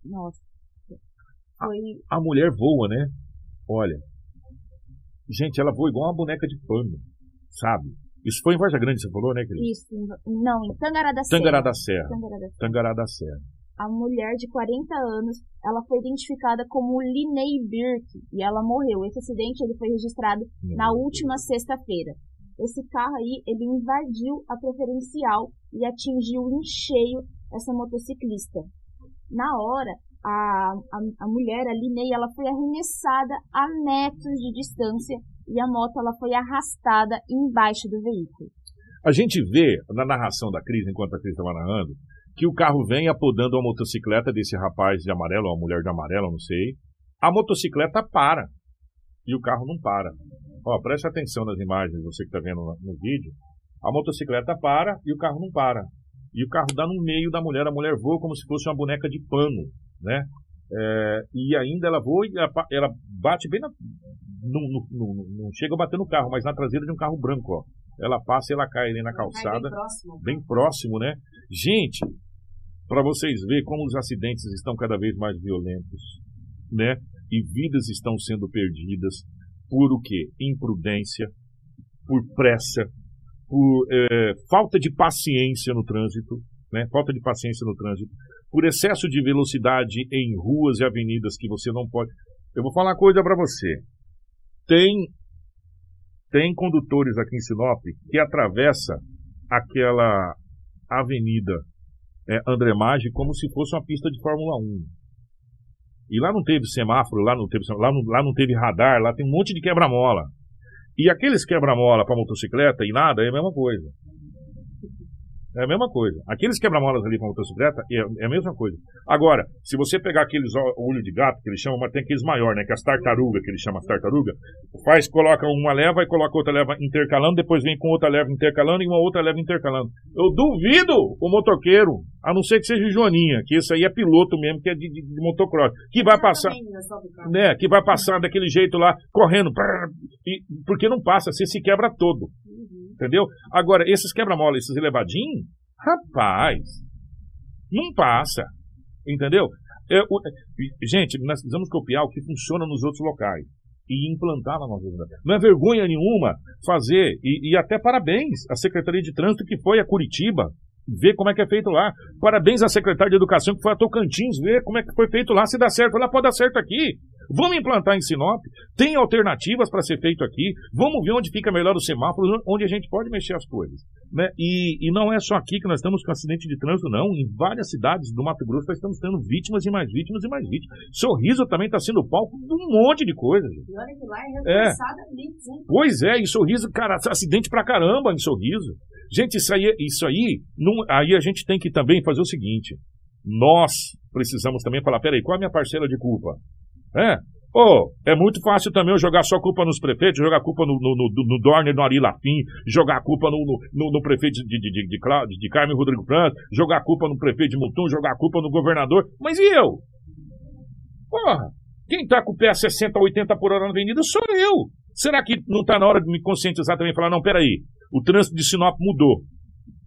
Nossa. Foi... A, a mulher voa, né? Olha. Gente, ela voa igual uma boneca de pano, sabe? Isso foi em Varja Grande, você falou, né, querido? Isso, não, em Tangará da Serra. Tangará da Serra. Tangará da Serra. A mulher de 40 anos, ela foi identificada como Linney Birk e ela morreu. Esse acidente ele foi registrado na última sexta-feira. Esse carro aí, ele invadiu a preferencial e atingiu em cheio essa motociclista. Na hora, a, a, a mulher, a Linney, ela foi arremessada a metros de distância e a moto ela foi arrastada embaixo do veículo. A gente vê na narração da Cris, enquanto a Cris estava narrando, que o carro vem apodando a motocicleta desse rapaz de amarelo, ou a mulher de amarelo, não sei. A motocicleta para e o carro não para. Ó, preste atenção nas imagens, você que está vendo no, no vídeo. A motocicleta para e o carro não para. E o carro dá no meio da mulher, a mulher voa como se fosse uma boneca de pano, né? É, e ainda ela voa e ela, ela bate bem na, não, não, não, chega a bater no carro, mas na traseira de um carro branco, ó. Ela passa e ela cai ali na calçada. Bem próximo. bem próximo, né? Gente, para vocês verem como os acidentes estão cada vez mais violentos, né? E vidas estão sendo perdidas por o quê? Imprudência, por pressa, por é, falta de paciência no trânsito, né? Falta de paciência no trânsito, por excesso de velocidade em ruas e avenidas que você não pode. Eu vou falar uma coisa para você. Tem, tem condutores aqui em Sinop que atravessa aquela avenida é, André Maggi como se fosse uma pista de Fórmula 1. E lá não teve semáforo, lá não teve, lá não, lá não teve radar, lá tem um monte de quebra-mola. E aqueles quebra-mola para motocicleta e nada é a mesma coisa. É a mesma coisa. Aqueles quebra-molas ali com motocicleta é, é, a mesma coisa. Agora, se você pegar aqueles olho de gato, que eles chamam, mas tem aqueles maiores, né? Que é as tartarugas, que eles chamam as tartarugas, faz, coloca uma leva e coloca outra leva intercalando, depois vem com outra leva intercalando e uma outra leva intercalando. Eu duvido o motoqueiro, a não ser que seja o Joaninha, que esse aí é piloto mesmo, que é de, de, de motocross, que vai passar, né? Que vai passar daquele jeito lá, correndo, e, porque não passa, você se quebra todo. Entendeu? Agora, esses quebra-mola, esses elevadinhos, rapaz, não passa. Entendeu? Eu, gente, nós precisamos copiar o que funciona nos outros locais e implantar na nossa vida. Não é vergonha nenhuma fazer, e, e até parabéns à Secretaria de Trânsito que foi a Curitiba ver como é que é feito lá. Parabéns à secretária de Educação que foi a Tocantins ver como é que foi feito lá. Se dá certo lá, pode dar certo aqui. Vamos implantar em Sinop, tem alternativas para ser feito aqui, vamos ver onde fica melhor os semáforos, onde a gente pode mexer as coisas. Né? E, e não é só aqui que nós estamos com acidente de trânsito, não. Em várias cidades do Mato Grosso nós estamos tendo vítimas e mais vítimas e mais vítimas. Sorriso também está sendo palco de um monte de coisa. Gente. olha que lá é, é. Pois é, e Sorriso, cara, acidente pra caramba em Sorriso. Gente, isso aí, isso aí, não, aí a gente tem que também fazer o seguinte. Nós precisamos também falar, peraí, qual é a minha parcela de culpa? É. Oh, é muito fácil também eu jogar só culpa nos prefeitos, jogar culpa no, no, no, no Dorner, no Ari Lafim, jogar culpa no, no, no prefeito de, de, de, de, de Carmen Rodrigo França, jogar culpa no prefeito de Mutum, jogar culpa no governador. Mas e eu? Porra, quem tá com o pé a 60, 80 por hora na avenida sou eu. Será que não tá na hora de me conscientizar também e falar, não, peraí, o trânsito de Sinop mudou.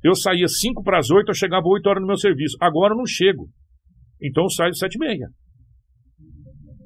Eu saía 5 para as 8, eu chegava 8 horas no meu serviço. Agora eu não chego. Então eu saio 7 e meia.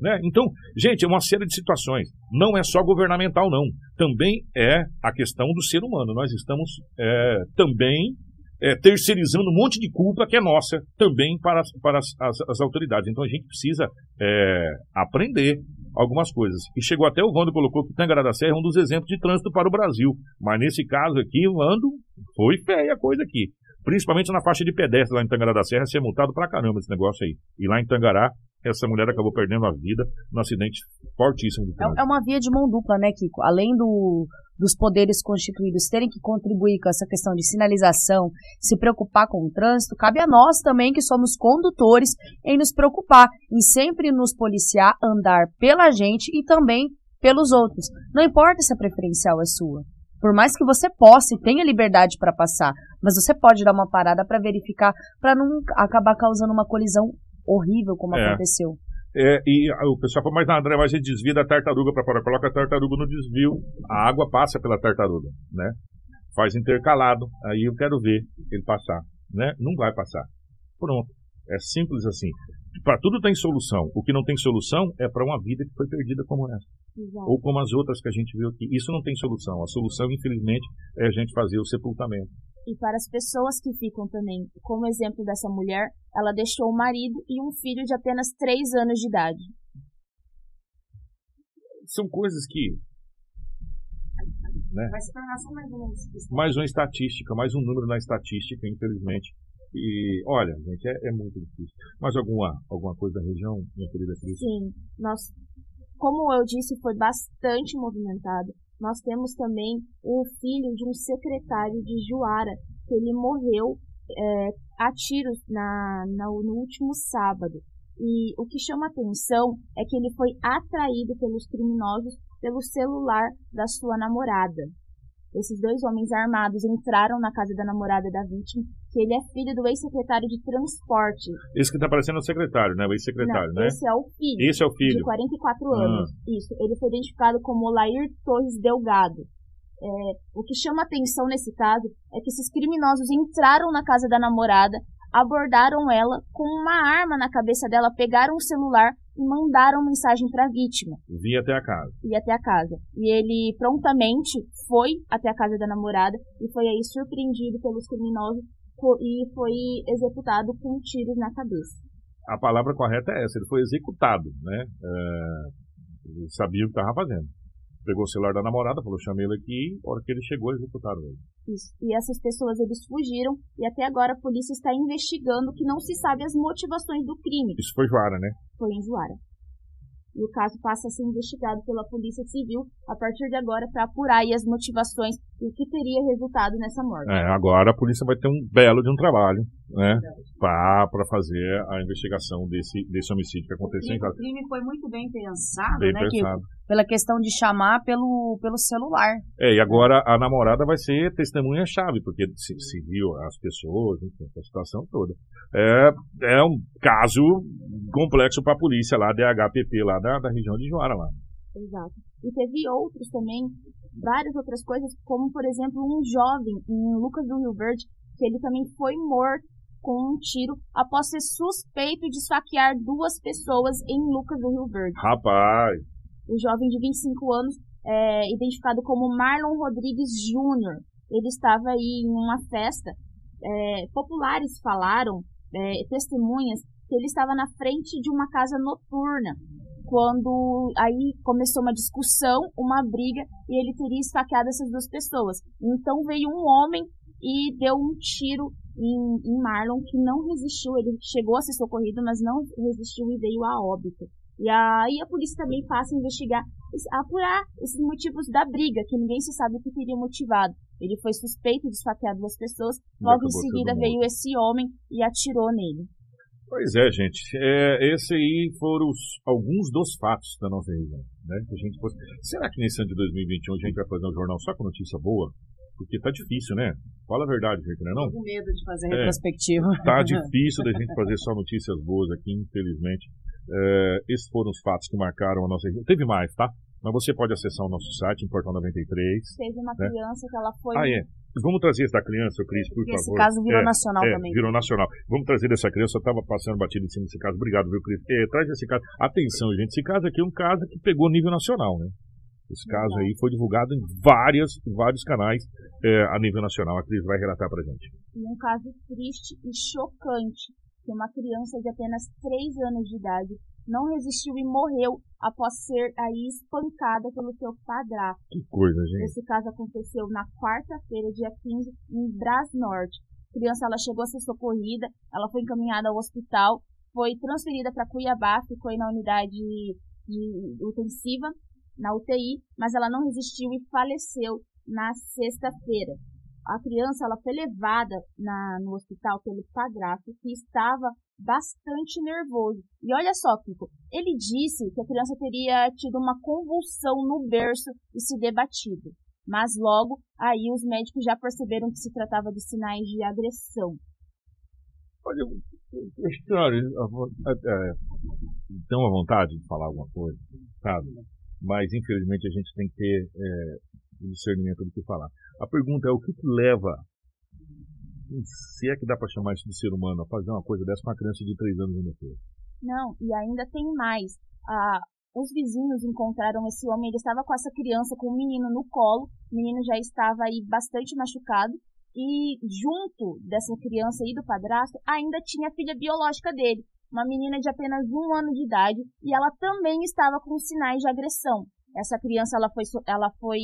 Né? Então, gente, é uma série de situações. Não é só governamental, não. Também é a questão do ser humano. Nós estamos é, também é, terceirizando um monte de culpa que é nossa também para, para as, as, as autoridades. Então a gente precisa é, aprender algumas coisas. E chegou até o Vando colocou que Tangará da Serra é um dos exemplos de trânsito para o Brasil. Mas nesse caso aqui, Vando, foi feia a coisa aqui. Principalmente na faixa de pedestre lá em Tangará da Serra, ser multado pra caramba esse negócio aí. E lá em Tangará, essa mulher acabou perdendo a vida num acidente fortíssimo. É, é, uma via de mão dupla, né, Kiko? Além do, dos poderes constituídos terem que contribuir com essa questão de sinalização, se preocupar com o trânsito, cabe a nós também, que somos condutores, em nos preocupar, em sempre nos policiar, andar pela gente e também pelos outros. Não importa se a preferencial é sua. Por mais que você possa e tenha liberdade para passar, mas você pode dar uma parada para verificar, para não acabar causando uma colisão horrível como É. aconteceu. É, e o pessoal fala, mas André, mas a gente desvia da tartaruga para fora. Coloca a tartaruga no desvio, a água passa pela tartaruga, né? Faz intercalado, aí eu quero ver ele passar, né? Não vai passar. Pronto. É simples assim. Para tudo tem solução. O que não tem solução é para uma vida que foi perdida como essa. Exato. Ou como as outras que a gente viu aqui. Isso não tem solução. A solução, infelizmente, é a gente fazer o sepultamento. E para as pessoas que ficam também, como exemplo dessa mulher, ela deixou o marido e um filho de apenas 3 anos de idade. São coisas que Vai se tornar só mais uma mais uma estatística, mais um número na estatística, infelizmente. E olha, gente, é, é muito difícil. Mais alguma, alguma coisa da região, minha querida Cris? Sim, nós, como eu disse, foi bastante movimentado. Nós temos também o filho de um secretário de Juara, que ele morreu é, a tiros na, na- no último sábado. E o que chama atenção é que ele foi atraído pelos criminosos pelo celular da sua namorada. Esses dois homens armados entraram na casa da namorada da vítima, que ele é filho do ex-secretário de transporte. Esse que tá parecendo o secretário, né? O ex-secretário, né? Esse é o filho Esse é o de filho. 44 Ah. anos. Isso. Ele foi identificado como Lair Torres Delgado. É, o que chama atenção nesse caso é que esses criminosos entraram na casa da namorada, abordaram ela com uma arma na cabeça dela, pegaram o celular e mandaram mensagem para a vítima Vinha até a casa. ir até a casa. E ele prontamente foi até a casa da namorada e foi aí surpreendido pelos criminosos e foi executado com tiros na cabeça. A palavra correta é essa, ele foi executado, né? É, ele sabia o que estava fazendo. Pegou o celular da namorada, falou, chamei ele aqui, a hora que ele chegou, executaram ele. Isso. E essas pessoas eles fugiram e até agora a polícia está investigando que não se sabe as motivações do crime. Isso foi Joara, né? Foi em Juara. E o caso passa a ser investigado pela Polícia Civil a partir de agora para apurar as motivações o que teria resultado nessa morte. É, agora a polícia vai ter um belo de um trabalho, né? Para fazer a investigação desse, desse homicídio que O aconteceu em crime, o casa. crime foi muito bem pensado, Bem né? pensado. Que, pela questão de chamar pelo, pelo celular. É, e agora a namorada vai ser testemunha-chave, porque se, se viu as pessoas, enfim, a situação toda. É, é um caso complexo para a polícia lá, DHPP, lá da, da região de Joara, lá. Exato. E teve outros também, várias outras coisas, como por exemplo um jovem em Lucas do Rio Verde, que ele também foi morto com um tiro após ser suspeito de esfaquear duas pessoas em Lucas do Rio Verde. Rapaz, O jovem de 25 anos, é, identificado como Marlon Rodrigues Jr., ele estava aí em uma festa. É, populares falaram, é, testemunhas, que ele estava na frente de uma casa noturna quando aí começou uma discussão, uma briga, e ele teria esfaqueado essas duas pessoas. Então veio um homem e deu um tiro em, em Marlon, que não resistiu, ele chegou a ser socorrido, mas não resistiu e veio a óbito. E aí a polícia também passa a investigar, a apurar esses motivos da briga, que ninguém se sabe o que teria motivado. Ele foi suspeito de esfaquear duas pessoas, logo em seguida veio esse homem e atirou nele. Pois é, gente. É, esse aí foram os- alguns dos fatos da nossa região. Né? Que a gente fosse... Será que nesse ano de 2021 a gente vai fazer um jornal só com notícia boa? Porque tá difícil, né? Fala a verdade, gente, não é não? Com medo de fazer É. retrospectiva. Tá difícil da gente fazer só notícias boas aqui, infelizmente. É, esses foram os fatos que marcaram a nossa região. Teve mais, tá? Mas você pode acessar o nosso site, em Portal 93. Teve uma Né? criança que ela foi Ah, é. Vamos trazer esse da criança, Cris, por Esse favor. caso virou É, nacional é, também. Virou nacional. Vamos trazer dessa criança. Eu estava passando batido em cima desse caso. Obrigado, viu, Cris? É, traz esse caso. Atenção, gente. Esse caso aqui é um caso que pegou nível nacional, né? Esse caso aí foi divulgado em várias, vários canais é, a nível nacional. A Cris vai relatar pra gente. e um caso triste e chocante que uma criança de apenas 3 anos de idade não resistiu e morreu após ser aí espancada pelo seu padrasto. Que coisa, gente. Esse caso aconteceu na quarta-feira, dia 15, em Brás Norte. A criança ela chegou a ser socorrida, ela foi encaminhada ao hospital, foi transferida para Cuiabá, ficou aí na unidade de intensiva, na UTI, mas ela não resistiu e faleceu na sexta-feira. A criança ela foi levada na, no hospital pelo padrasto, que estava bastante nervoso. E olha só, Kiko, ele disse que a criança teria tido uma convulsão no berço e se debatido. Mas logo aí os médicos já perceberam que se tratava de sinais de agressão. Olha, história, estão à vontade de falar alguma coisa, sabe? Mas infelizmente a gente tem que ter é, discernimento do que falar. A pergunta é o que, que leva, se é que dá para chamar isso de ser humano, a fazer uma coisa dessa com uma criança de 3 anos ainda fez? Não, e ainda tem mais. Ah, os vizinhos encontraram esse homem, ele estava com essa criança, com o menino no colo, o menino já estava aí bastante machucado, e junto dessa criança e do padrasto ainda tinha a filha biológica dele, uma menina de apenas um ano de idade, e ela também estava com sinais de agressão. Essa criança ela foi, ela foi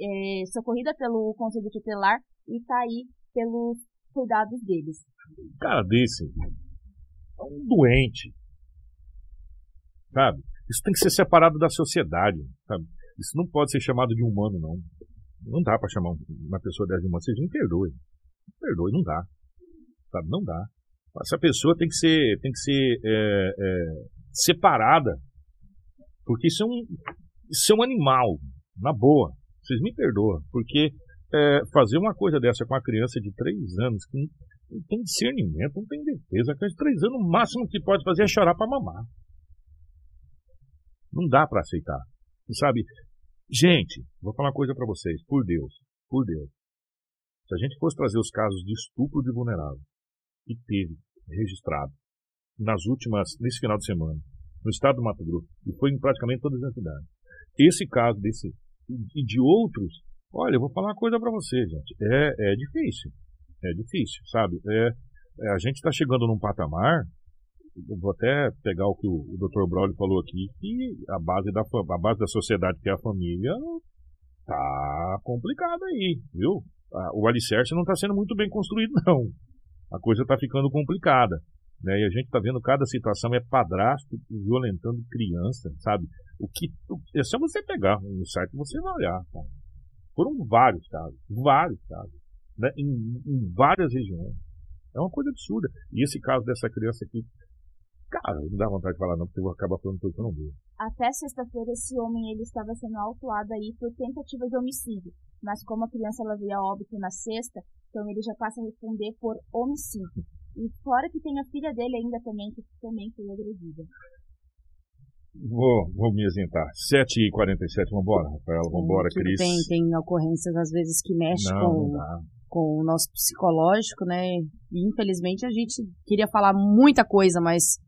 é, socorrida pelo Conselho Tutelar e está aí pelos cuidados deles. Cara desse é um doente, sabe? Isso tem que ser separado da sociedade, sabe? Isso não pode ser chamado de humano, não. Não dá para chamar uma pessoa dessa de humano. Vocês me perdoem. Me perdoe, não dá. Sabe? Não dá. Essa pessoa tem que ser, tem que ser é, é, separada. Porque isso é, um, isso é um animal. Na boa. Vocês me perdoam. Porque é, fazer uma coisa dessa com uma criança de 3 anos que não tem discernimento, não tem defesa. A criança de 3 anos, o máximo que pode fazer é chorar para mamar. Não dá para aceitar. Sabe? Gente, vou falar uma coisa para vocês, por Deus, por Deus. Se a gente fosse trazer os casos de estupro de vulnerável, que teve registrado nas últimas, nesse final de semana, no estado do Mato Grosso, e foi em praticamente todas as cidades. Esse caso desse e de outros, olha, eu vou falar uma coisa para você, gente. É, é difícil. É difícil, sabe? É, é a gente está chegando num patamar vou até pegar o que o, o Dr. Braulio falou aqui, que a base, da, a base da sociedade, que é a família, tá complicada aí, viu? O alicerce não está sendo muito bem construído, não. A coisa está ficando complicada. Né? E a gente está vendo cada situação é padrasto violentando criança, sabe? O que é só você pegar um site você vai olhar. Tá? Foram vários casos, vários casos, né? em, em várias regiões. É uma coisa absurda. E esse caso dessa criança aqui Cara, não dá vontade de falar não, porque eu vou acabar falando tudo que eu não vi. Até sexta-feira, esse homem ele estava sendo autuado aí por tentativa de homicídio. Mas como a criança ela veio a óbito na sexta, então ele já passa a responder por homicídio. E fora que tem a filha dele ainda também, que também foi agredida. Vou, vou me isentar. 7h47, vambora, Rafaela, vambora, Tudo Cris. Tem, tem ocorrências às vezes que mexem Não, com, não com o nosso psicológico, né? E infelizmente a gente queria falar muita coisa, mas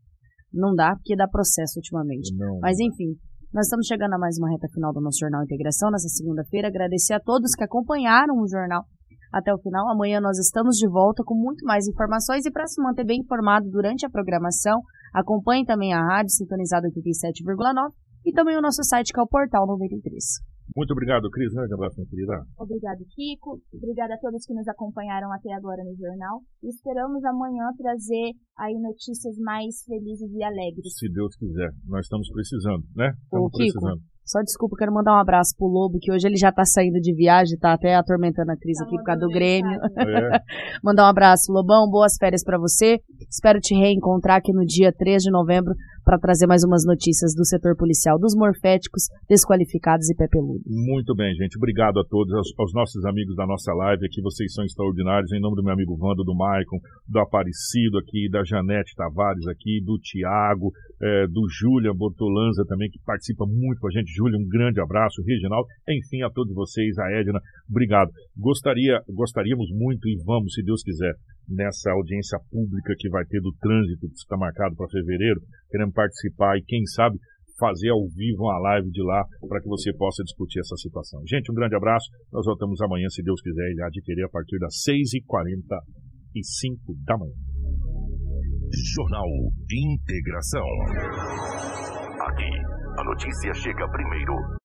não dá, porque dá processo ultimamente. Não. Mas enfim, nós estamos chegando a mais uma reta final do nosso Jornal Integração nessa segunda-feira. Agradecer a todos que acompanharam o jornal até o final. Amanhã nós estamos de volta com muito mais informações e para se manter bem informado durante a programação, acompanhe também a rádio sintonizada 87,9 e também o nosso site que é o Portal 93. Muito obrigado, Cris. Grande abraço, minha querida. Obrigado, Kiko. Obrigada a todos que nos acompanharam até agora no jornal. E esperamos amanhã trazer aí notícias mais felizes e alegres. Se Deus quiser. Nós estamos precisando, né? Estamos Kiko, precisando. Só desculpa, quero mandar um abraço pro Lobo, que hoje ele já tá saindo de viagem, tá até atormentando a Cris Tá aqui por causa do Grêmio. mensagem. É, Mandar um abraço, Lobão, boas férias pra você. Espero te reencontrar aqui no dia 3 de novembro para trazer mais umas notícias do setor policial, dos morféticos, desqualificados e pé peludo. muito bem, gente. Obrigado a todos, aos, aos nossos amigos da nossa live aqui. Vocês são extraordinários. Em nome do meu amigo Wando, do Maicon, do Aparecido aqui, da Janete Tavares aqui, do Tiago, eh, do Júlia Bortolanza também, que participa muito com a gente. Júlia, um grande abraço. Reginaldo, enfim, a todos vocês, a Edna, obrigado. Gostaria, gostaríamos muito e vamos, se Deus quiser, nessa audiência pública que vai ter do trânsito, que está marcado para fevereiro, queremos participar e, quem sabe, fazer ao vivo uma live de lá para que você possa discutir essa situação. Gente, um grande abraço. Nós voltamos amanhã, se Deus quiser, e adquirir a partir das 6h45 da manhã. Jornal Integração. Aqui, a notícia chega primeiro.